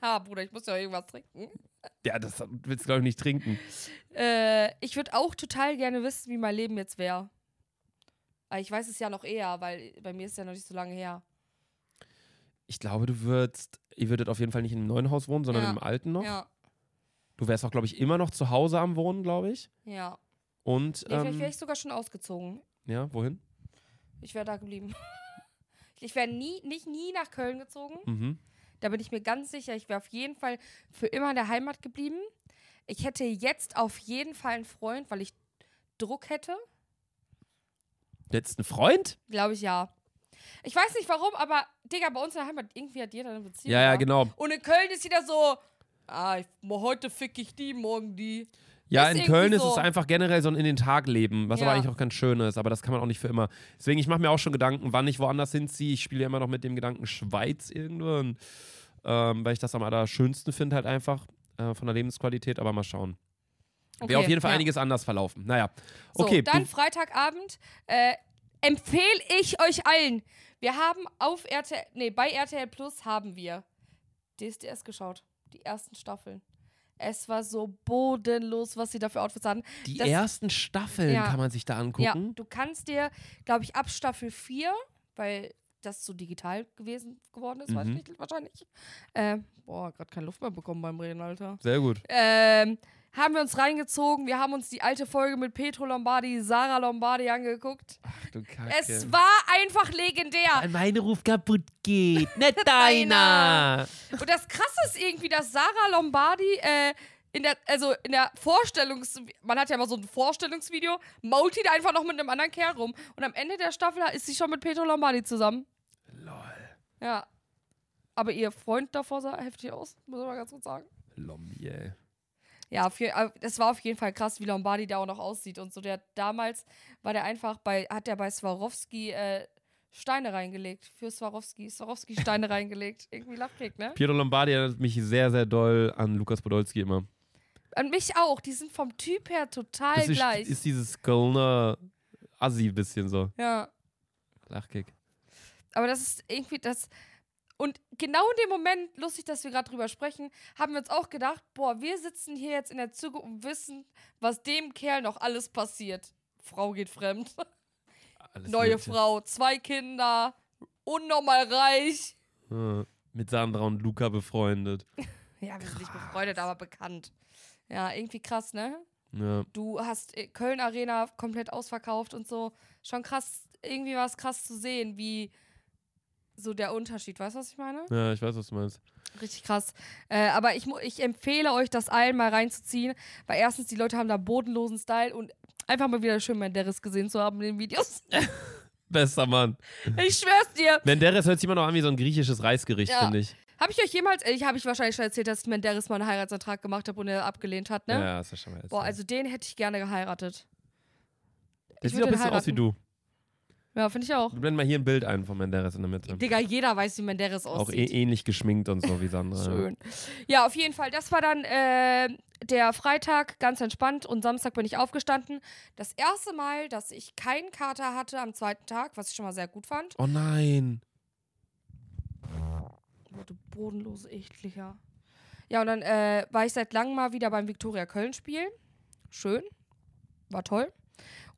Ah, Bruder, ich muss ja irgendwas trinken. Ja, das willst du, glaube ich, nicht trinken. Äh, ich würde auch total gerne wissen, wie mein Leben jetzt wäre. Aber ich weiß es ja noch eher, weil bei mir ist es ja noch nicht so lange her. Ich glaube, du würdest, ihr würdet auf jeden Fall nicht in einem neuen Haus wohnen, sondern Ja. im alten noch. Ja, Du wärst auch, glaube ich, immer noch zu Hause am Wohnen, glaube ich. ja. Und, Nee, vielleicht ähm, wäre ich sogar schon ausgezogen. ja, wohin? Ich wäre da geblieben. <laughs> Ich wäre nie, nicht nie nach Köln gezogen. Mhm. Da bin ich mir ganz sicher. Ich wäre auf jeden Fall für immer in der Heimat geblieben. Ich hätte jetzt auf jeden Fall einen Freund, weil ich Druck hätte. Jetzt ein Freund? Glaube ich ja. Ich weiß nicht warum, aber Digga, bei uns in der Heimat, irgendwie hat jeder eine Beziehung. Ja, ja, genau. Und in Köln ist jeder so, ah, ich, heute fick ich die, morgen die. Ja, Ist in Köln ist so. es einfach generell so ein in den Tag leben, was Ja. aber eigentlich auch ganz schön ist, aber das kann man auch nicht für immer. Deswegen, ich mache mir auch schon Gedanken, wann ich woanders hinziehe. Ich spiele ja immer noch mit dem Gedanken Schweiz irgendwo, und, ähm, weil ich das am allerschönsten finde halt einfach äh, von der Lebensqualität, aber mal schauen. Wäre auf jeden Fall ja. einiges anders verlaufen. Naja, So, okay. dann du, Freitagabend äh, empfehle ich euch allen. Wir haben auf RTL, nee, bei RTL Plus haben wir DSDS geschaut. Die ersten Staffeln. Es war so bodenlos, was sie da für Outfits hatten. die das- ersten Staffeln Ja. kann man sich da Ja, angucken. du kannst dir, glaube ich, ab Staffel 4, weil das so digital gewesen geworden ist, weiß Mhm. ich nicht, wahrscheinlich. Äh, boah, gerade keine Luft mehr bekommen beim Reden, Alter. Sehr gut. Ähm, haben wir uns reingezogen. Wir haben uns die alte Folge mit Petro Lombardi, Sarah Lombardi angeguckt. Du Kacke. Es war einfach legendär. Weil mein Ruf kaputt geht, <laughs> nicht deiner. Und das Krasse ist irgendwie, dass Sarah Lombardi äh, in der, also in der Vorstellungs... Man hat ja mal so ein Vorstellungsvideo, mault die da einfach noch mit einem anderen Kerl rum. Und am Ende der Staffel ist sie schon mit Petro Lombardi zusammen. Lol. Ja. Aber ihr Freund davor sah heftig aus, muss man mal ganz kurz sagen. Lombi, ey. Ja, je- äh, es war auf jeden Fall krass, wie Lombardi da auch noch aussieht und so. Der damals war der einfach bei, hat der bei Swarovski äh, Steine reingelegt. Für Swarovski, Swarovski Steine <laughs> reingelegt. Irgendwie lachkrieg, ne? Piero Lombardi erinnert mich sehr, sehr doll an Lukas Podolski immer. An mich auch. Die sind vom Typ her total Das ist, gleich. ist dieses Kölner Assi bisschen so. ja. Lachkick. Aber das ist irgendwie das. Und genau in dem Moment, lustig, dass wir gerade drüber sprechen, haben wir uns auch gedacht, boah, wir sitzen hier jetzt in der Zukunft und wissen, was dem Kerl noch alles passiert. Frau geht fremd, <laughs> Alles neue Mögliche. Frau, zwei Kinder, unnormal reich. Ja, mit Sandra und Luca befreundet. <laughs> Ja, wir sind nicht befreundet, aber bekannt. Ja, irgendwie krass, ne? Ja. Du hast äh, Köln Arena komplett ausverkauft und so. Schon krass, irgendwie war es krass zu sehen, wie so der Unterschied. Weißt du, was ich meine? ja, ich weiß, was du meinst. Richtig krass. Äh, aber ich, ich empfehle euch, das allen mal reinzuziehen, weil erstens, die Leute haben da bodenlosen Style und einfach mal wieder schön Menderes gesehen zu haben in den Videos. <laughs> Bester Mann. ich schwör's dir. Menderes hört sich immer noch an wie so ein griechisches Reisgericht, Ja. finde ich. Habe ich euch jemals, äh, ich habe ich wahrscheinlich schon erzählt, dass ich Menderes mal einen Heiratsantrag gemacht habe und er abgelehnt hat, ne? Ja, ist ja schon mal Boah, also den hätte ich gerne geheiratet. Der ich sieht würd ein bisschen aus wie heiraten. du. Ja, finde ich auch. Wir blenden mal hier ein Bild ein von Menderes in der Mitte. Digga, jeder weiß, wie Menderes Auch aussieht. eh, ähnlich geschminkt und so wie Sandra. Schön. Ja, auf jeden Fall. Das war dann äh, der Freitag, ganz entspannt. Und Samstag bin ich aufgestanden. Das erste Mal, dass ich keinen Kater hatte am zweiten Tag, was ich schon mal sehr gut fand. Oh nein. Oh, du bodenlose Echtlicher. Ja, und dann äh, war ich seit langem mal wieder beim Viktoria Köln spielen. Schön. War toll.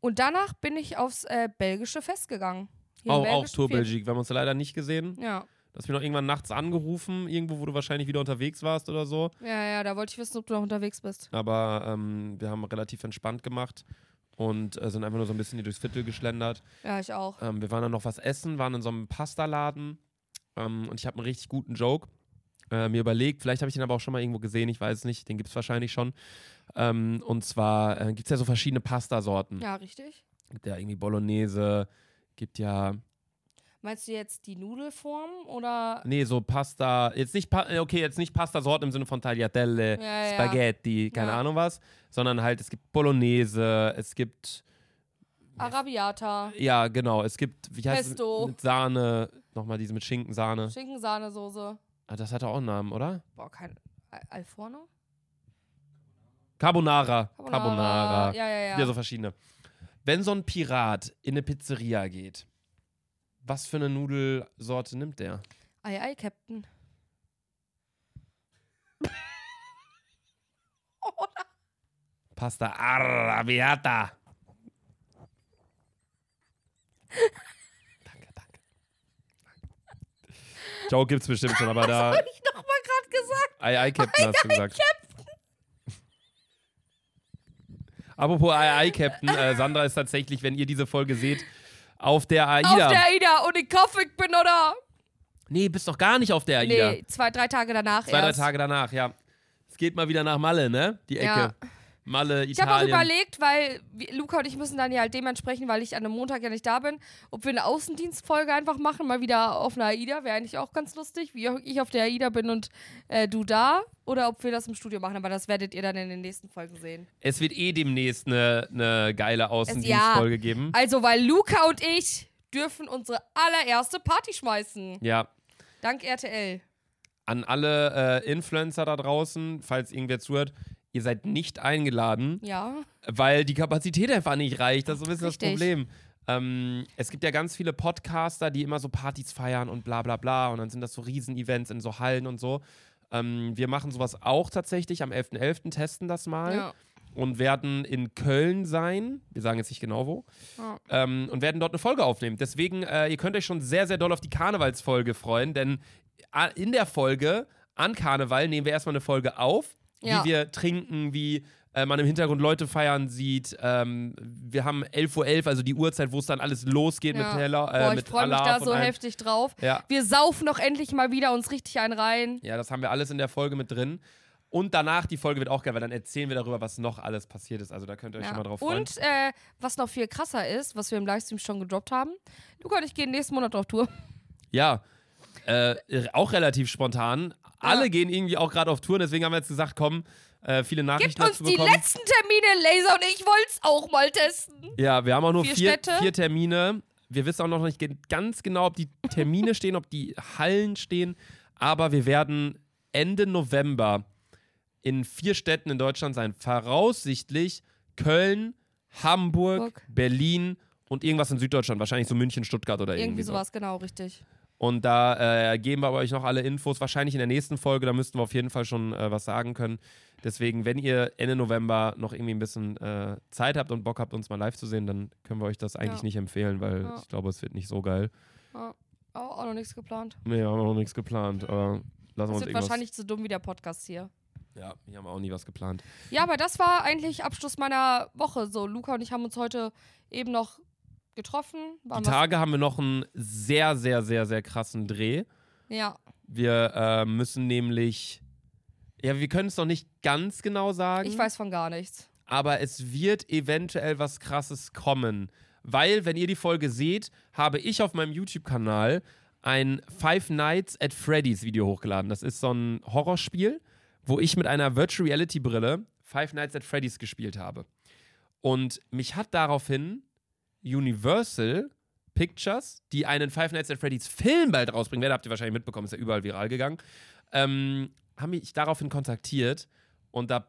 Und danach bin ich aufs äh, belgische Fest gegangen. Hier Auch, auch Tour. Belgique. Wir haben uns leider nicht gesehen. Ja. Du hast mich noch irgendwann nachts angerufen, irgendwo, wo du wahrscheinlich wieder unterwegs warst oder so. ja, ja, da wollte ich wissen, ob du noch unterwegs bist. Aber ähm, wir haben relativ entspannt gemacht und äh, sind einfach nur so ein bisschen hier durchs Viertel geschlendert. Ja, ich auch. Ähm, wir waren dann noch was essen, waren in so einem Pastaladen ähm, und ich habe einen richtig guten Joke äh, mir überlegt. Vielleicht habe ich den aber auch schon mal irgendwo gesehen, ich weiß es nicht. Den gibt es wahrscheinlich schon. Ähm, und zwar äh, gibt es ja so verschiedene Pastasorten. Ja, richtig. Gibt ja irgendwie Bolognese, gibt ja, Meinst du jetzt die Nudelform oder nee, so Pasta, jetzt nicht, pa äh, okay, jetzt nicht Pastasorten im Sinne von Tagliatelle, Ja, ja. Spaghetti, keine Ja. Ahnung was, sondern halt, es gibt Bolognese, es gibt Arabiata, Ja, genau. Es gibt, wie heißt Pesto. es? Mit Sahne. Nochmal diese mit Schinkensahne. Schinkensahnesoße? Ah, das hat auch einen Namen, oder? Boah, kein Al Alforno? Carbonara. Carbonara. Ja, ja, ja. Ja, so verschiedene. Wenn so ein Pirat in eine Pizzeria geht, was für eine Nudelsorte nimmt der? Ei, ei, Captain. Pasta Arrabbiata. Joke gibt's bestimmt schon, aber da. Hab ich doch mal gerade gesagt. Ei, Ei, Captain hast du gesagt. Apropos Ei, Ei, Captain. Äh, Sandra ist tatsächlich, wenn ihr diese Folge seht, auf der AIDA. Auf der AIDA und ich hoffe, ich bin oder? nee, bist doch gar nicht auf der AIDA. Nee, zwei, drei Tage danach Zwei, drei erst. Tage danach, ja. Es geht mal wieder nach Malle, ne? Die Ecke. Ja. Malle, Ich habe auch Italien. überlegt, weil Luca und ich müssen dann ja halt dementsprechend, weil ich an einem Montag ja nicht da bin, ob wir eine Außendienstfolge einfach machen, mal wieder auf einer AIDA, wäre eigentlich auch ganz lustig, wie ich auf der AIDA bin und äh, du da, oder ob wir das im Studio machen, aber das werdet ihr dann in den nächsten Folgen sehen. es wird eh demnächst eine, eine geile Außendienstfolge geben. Also, weil Luca und ich dürfen unsere allererste Party schmeißen. Ja. Dank RTL. An alle äh, Influencer da draußen, falls irgendwer zuhört, ihr seid nicht eingeladen. Ja. weil die Kapazität einfach nicht reicht. Das ist so ein bisschen Richtig. das Problem. Ähm, es gibt ja ganz viele Podcaster, die immer so Partys feiern und bla bla bla. Und dann sind das so Riesen-Events in so Hallen und so. Ähm, wir machen sowas auch tatsächlich. Am 11.11. testen das mal. ja. Und werden in Köln sein. Wir sagen jetzt nicht genau wo. Ja. Ähm, und werden dort eine Folge aufnehmen. Deswegen, äh, ihr könnt euch schon sehr, sehr doll auf die Karnevalsfolge freuen. Denn äh, in der Folge an Karneval nehmen wir erstmal eine Folge auf, Ja. wie wir trinken, wie äh, man im Hintergrund Leute feiern sieht. Ähm, wir haben 11.11 Uhr, also die Uhrzeit, wo es dann alles losgeht Ja. mit Teller. Äh, Boah, ich mit freue mich da so heftig drauf. Ja. Wir saufen doch endlich mal wieder uns richtig einen rein. ja, das haben wir alles in der Folge mit drin. Und danach, die Folge wird auch geil, weil dann erzählen wir darüber, was noch alles passiert ist. Also da könnt ihr euch Ja. schon mal drauf freuen. Und äh, was noch viel krasser ist, was wir im Livestream schon gedroppt haben, Luca und ich gehen nächsten Monat auf Tour. Ja, äh, auch relativ spontan. Alle Ja. gehen irgendwie auch gerade auf Touren, deswegen haben wir jetzt gesagt, komm, äh, viele Nachrichten uns dazu die letzten Termine, Laser, und ich wollte es auch mal testen. Ja, wir haben auch nur Vier vier, vier Termine. Wir wissen auch noch nicht ganz genau, ob die Termine <laughs> stehen, ob die Hallen stehen. Aber wir werden Ende November in vier Städten in Deutschland sein. Voraussichtlich Köln, Hamburg, Burg. Berlin und irgendwas in Süddeutschland. Wahrscheinlich so München, Stuttgart oder irgendwie, Irgendwie so. sowas, genau, richtig. Und da äh, geben wir euch noch alle Infos. Wahrscheinlich in der nächsten Folge. Da müssten wir auf jeden Fall schon äh, was sagen können. Deswegen, wenn ihr Ende November noch irgendwie ein bisschen äh, Zeit habt und Bock habt, uns mal live zu sehen, dann können wir euch das eigentlich Ja. nicht empfehlen, weil Ja. ich glaube, es wird nicht so geil. Ja. Auch, auch noch nichts geplant. Nee, haben wir noch nichts geplant. Aber lassen wir uns wird wahrscheinlich so dumm wie der Podcast hier. Ja, hier haben wir auch nie was geplant. Ja, aber das war eigentlich Abschluss meiner Woche. So, Luca und ich haben uns heute eben noch getroffen. Die Tage haben wir noch einen sehr, sehr, sehr, sehr krassen Dreh. ja, Wir äh, müssen nämlich. Ja, wir können es noch nicht ganz genau sagen. ich weiß von gar nichts. aber es wird eventuell was Krasses kommen. Weil, wenn ihr die Folge seht, habe ich auf meinem YouTube-Kanal ein Five Nights at Freddy's Video hochgeladen. Das ist so ein Horrorspiel, wo ich mit einer Virtual Reality Brille Five Nights at Freddy's gespielt habe. Und mich hat daraufhin Universal Pictures, die einen Five Nights at Freddy's Film bald rausbringen werden, habt ihr wahrscheinlich mitbekommen, ist ja überall viral gegangen, ähm, haben mich daraufhin kontaktiert und da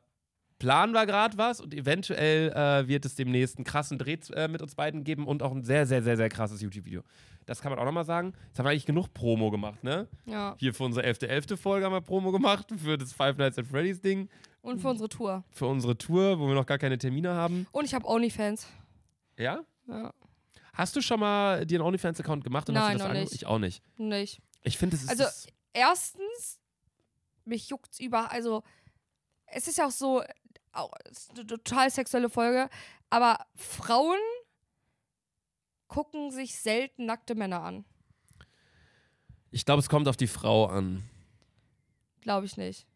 planen wir gerade was und eventuell äh, wird es demnächst einen krassen Dreh äh, mit uns beiden geben und auch ein sehr, sehr, sehr, sehr krasses YouTube-Video. Das kann man auch nochmal sagen. Jetzt haben wir eigentlich genug Promo gemacht, ne? Ja. Hier für unsere 11.11. .11. Folge haben wir Promo gemacht, für das Five Nights at Freddy's Ding, Und für unsere Tour. für unsere Tour, wo wir noch gar keine Termine haben. Und ich habe OnlyFans. Ja? Ja, Hast du schon mal dir einen OnlyFans-Account gemacht und hast Nein, du das noch nicht. Ich auch nicht. nicht. Ich finde, es ist. Also, das- Erstens, mich juckt's über, also, es ist ja auch so, auch, es ist eine total sexuelle Folge, aber Frauen gucken sich selten nackte Männer an. ich glaube, es kommt auf die Frau an. Glaube ich nicht.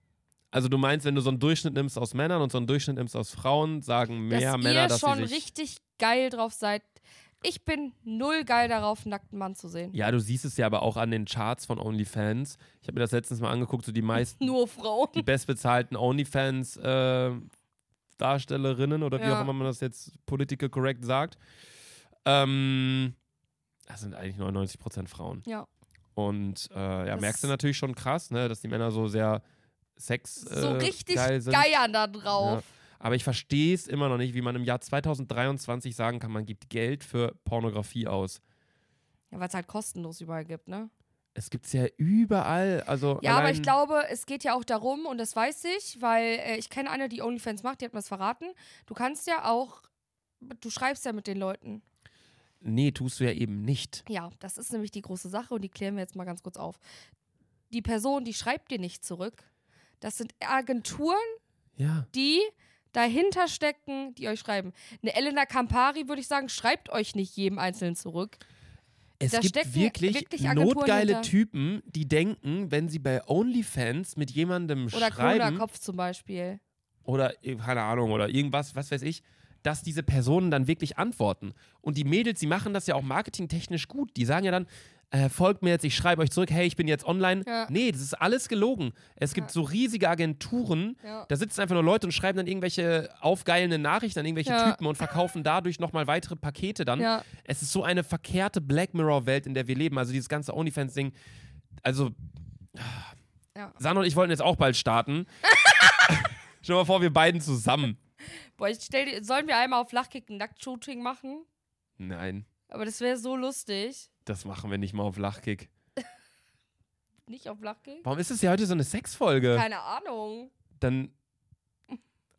Also du meinst, wenn du so einen Durchschnitt nimmst aus Männern und so einen Durchschnitt nimmst aus Frauen, sagen mehr dass Männer, ihr dass schon sie sich... richtig geil drauf seid. Ich bin null geil darauf, einen nackten Mann zu sehen. Ja, du siehst es ja aber auch an den Charts von OnlyFans. Ich habe mir das letztens mal angeguckt, so die meisten, <laughs> Nur Frauen. die bestbezahlten OnlyFans äh, Darstellerinnen oder wie Ja. auch immer man das jetzt political correct sagt. Ähm, das sind eigentlich 99% Frauen. Ja. Und äh, ja, Das merkst du natürlich schon krass, ne, dass die Männer so sehr Sex So äh, richtig geil sind. geiern da drauf. Aber ich verstehe es immer noch nicht, wie man im Jahr 2023 sagen kann, man gibt Geld für Pornografie aus. Ja, weil es halt kostenlos überall gibt, ne? Es gibt es ja überall. Also Ja, aber ich glaube, es geht ja auch darum, und das weiß ich, weil äh, ich kenne eine, die OnlyFans macht, die hat mir das verraten. Du kannst ja auch, du schreibst ja mit den Leuten. Nee, tust du ja eben nicht. Ja, das ist nämlich die große Sache und die klären wir jetzt mal ganz kurz auf. Die Person, die schreibt dir nicht zurück. Das sind Agenturen, Ja. die dahinter stecken, die euch schreiben. Eine Elena Campari, würde ich sagen, schreibt euch nicht jedem Einzelnen zurück. Es Da gibt wirklich, wirklich notgeile hinter. Typen, die denken, wenn sie bei OnlyFans mit jemandem Oder schreiben Kopf zum Beispiel. oder äh, keine Ahnung oder irgendwas, was weiß ich, dass diese Personen dann wirklich antworten. Und die Mädels, die machen das ja auch marketingtechnisch gut. Die sagen ja dann, äh, folgt mir jetzt, ich schreibe euch zurück, hey, ich bin jetzt online. Ja. Nee, das ist alles gelogen. Es gibt Ja. so riesige Agenturen, Ja. da sitzen einfach nur Leute und schreiben dann irgendwelche aufgeilenden Nachrichten an irgendwelche. Typen und verkaufen dadurch nochmal weitere Pakete dann. Es ist so eine verkehrte Black Mirror-Welt, in der wir leben. Also dieses ganze OnlyFans-Ding. Also, Ja. Sandra und ich wollten jetzt auch bald starten. <laughs> Stell dir mal vor, wir beiden zusammen. Boah, ich stell dir, sollen wir einmal auf Lachkick ein Nacktshooting machen? Nein, Aber das wäre so lustig. das machen wir nicht mal auf Lachkick. <laughs> Nicht auf Lachkick? Warum ist es ja heute so eine Sexfolge? Keine Ahnung. Dann.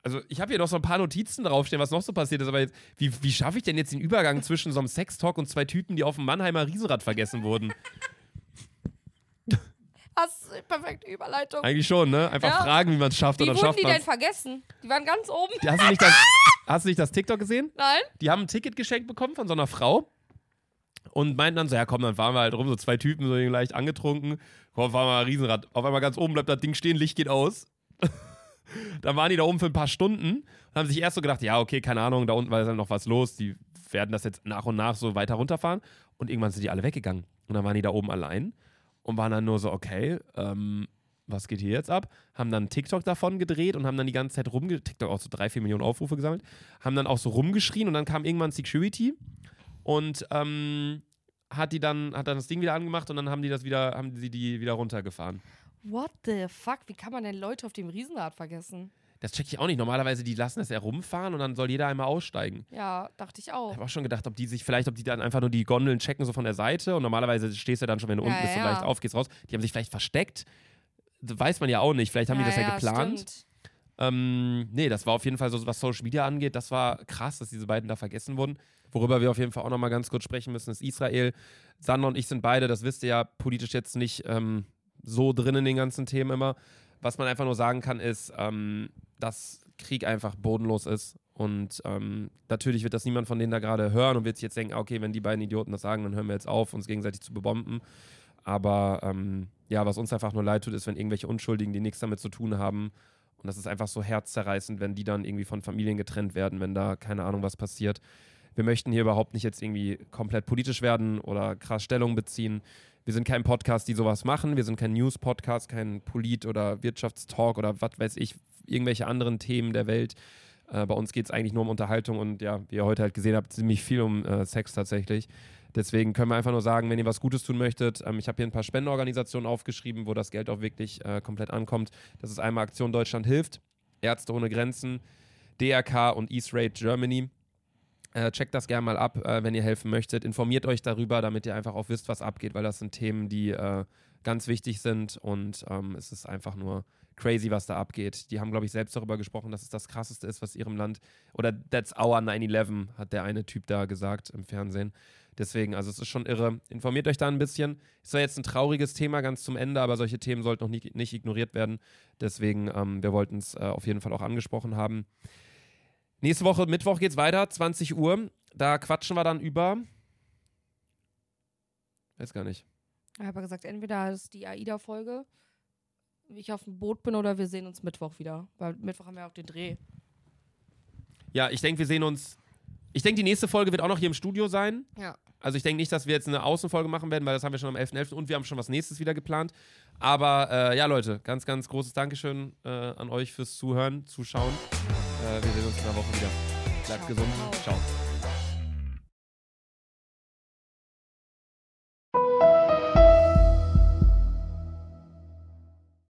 Also, ich habe hier noch so ein paar Notizen draufstehen, was noch so passiert ist, aber jetzt, wie, wie schaffe ich denn jetzt den Übergang <laughs> zwischen so einem Sextalk und zwei Typen, die auf dem Mannheimer Riesenrad vergessen wurden? <laughs> Hast du perfekte Überleitung. Eigentlich schon, ne? Einfach Ja. fragen, wie man es schafft Wie und dann wurden schafft die man denn vergessen? Die waren ganz oben. Hast du nicht das, hast du nicht das TikTok gesehen? Nein? Die haben ein Ticket geschenkt bekommen von so einer Frau und meinten dann so, ja komm, dann fahren wir halt rum, so zwei Typen, so leicht angetrunken. Komm, fahren wir mal Riesenrad. Auf einmal ganz oben bleibt das Ding stehen, Licht geht aus. <laughs> dann waren die da oben für ein paar Stunden und haben sich erst so gedacht, ja okay, keine Ahnung, da unten war dann noch was los, die werden das jetzt nach und nach so weiter runterfahren. Und irgendwann sind die alle weggegangen. Und dann waren die da oben allein und waren dann nur so, okay, ähm, was geht hier jetzt ab? Haben dann TikTok davon gedreht und haben dann die ganze Zeit rumge... TikTok auch so drei, vier Millionen Aufrufe gesammelt. Haben dann auch so rumgeschrien und dann kam irgendwann Security und ähm, hat die dann, hat dann das Ding wieder angemacht und dann haben die das wieder, haben sie die wieder runtergefahren. What the fuck? Wie kann man denn Leute auf dem Riesenrad vergessen? Das check ich auch nicht. Normalerweise, die lassen das ja rumfahren und dann soll jeder einmal aussteigen. Ja, dachte ich Ich auch. habe auch schon gedacht, ob die sich vielleicht, ob die dann einfach nur die Gondeln checken, so von der Seite. Und normalerweise stehst du dann schon, wenn du Ja, unten bist, so ja. leicht auf, gehst raus. Die haben sich vielleicht versteckt. Das weiß man ja auch nicht. Vielleicht haben die das ja, geplant. Stimmt. Ähm, nee, das war auf jeden Fall so, was Social Media angeht, das war krass, dass diese beiden da vergessen wurden. Worüber wir auf jeden Fall auch nochmal ganz kurz sprechen müssen, ist Israel. Sander und ich sind beide, das wisst ihr ja, politisch jetzt nicht ähm, so drin in den ganzen Themen immer. Was man einfach nur sagen kann, ist, ähm, dass Krieg einfach bodenlos ist. Und ähm, natürlich wird das niemand von denen da gerade hören und wird sich jetzt denken, okay, wenn die beiden Idioten das sagen, dann hören wir jetzt auf, uns gegenseitig zu bebomben. Aber ähm, ja, was uns einfach nur leid tut, ist, wenn irgendwelche Unschuldigen, die nichts damit zu tun haben, und das ist einfach so herzzerreißend, wenn die dann irgendwie von Familien getrennt werden, wenn da keine Ahnung was passiert. Wir möchten hier überhaupt nicht jetzt irgendwie komplett politisch werden oder krass Stellung beziehen. Wir sind kein Podcast, die sowas machen. Wir sind kein News-Podcast, kein Polit- oder Wirtschaftstalk oder was weiß ich, irgendwelche anderen Themen der Welt. Äh, bei uns geht es eigentlich nur um Unterhaltung und ja, wie ihr heute halt gesehen habt, ziemlich viel um äh, Sex tatsächlich. Deswegen können wir einfach nur sagen, wenn ihr was Gutes tun möchtet, ähm, ich habe hier ein paar Spendenorganisationen aufgeschrieben, wo das Geld auch wirklich äh, komplett ankommt. Das ist einmal Aktion Deutschland hilft, Ärzte ohne Grenzen, DRK und East Raid Germany. Äh, checkt das gerne mal ab, äh, wenn ihr helfen möchtet. Informiert euch darüber, damit ihr einfach auch wisst, was abgeht, weil das sind Themen, die äh, ganz wichtig sind und ähm, es ist einfach nur crazy, was da abgeht. Die haben, glaube ich, selbst darüber gesprochen, dass es das Krasseste ist, was ihrem Land, oder that's our 9-11, hat der eine Typ da gesagt im Fernsehen. Deswegen, also es ist schon irre. Informiert euch da ein bisschen. Ist zwar jetzt ein trauriges Thema ganz zum Ende, aber solche Themen sollten noch nicht, nicht ignoriert werden. Deswegen, ähm, wir wollten es äh, auf jeden Fall auch angesprochen haben. Nächste Woche, Mittwoch geht's weiter, 20 Uhr. Da quatschen wir dann über. Weiß gar nicht. Ich habe gesagt, entweder ist die AIDA-Folge, wie ich auf dem Boot bin, oder wir sehen uns Mittwoch wieder. Weil Mittwoch haben wir ja auch den Dreh. Ja, ich denke, wir sehen uns. Ich denke, die nächste Folge wird auch noch hier im Studio sein. Ja. Also ich denke nicht, dass wir jetzt eine Außenfolge machen werden, weil das haben wir schon am 11.11. und wir haben schon was nächstes wieder geplant. Aber äh, ja, Leute, ganz, ganz großes Dankeschön äh, an euch fürs Zuhören, Zuschauen. Äh, wir sehen uns in der Woche wieder. Bleibt Ciao. gesund. Ciao.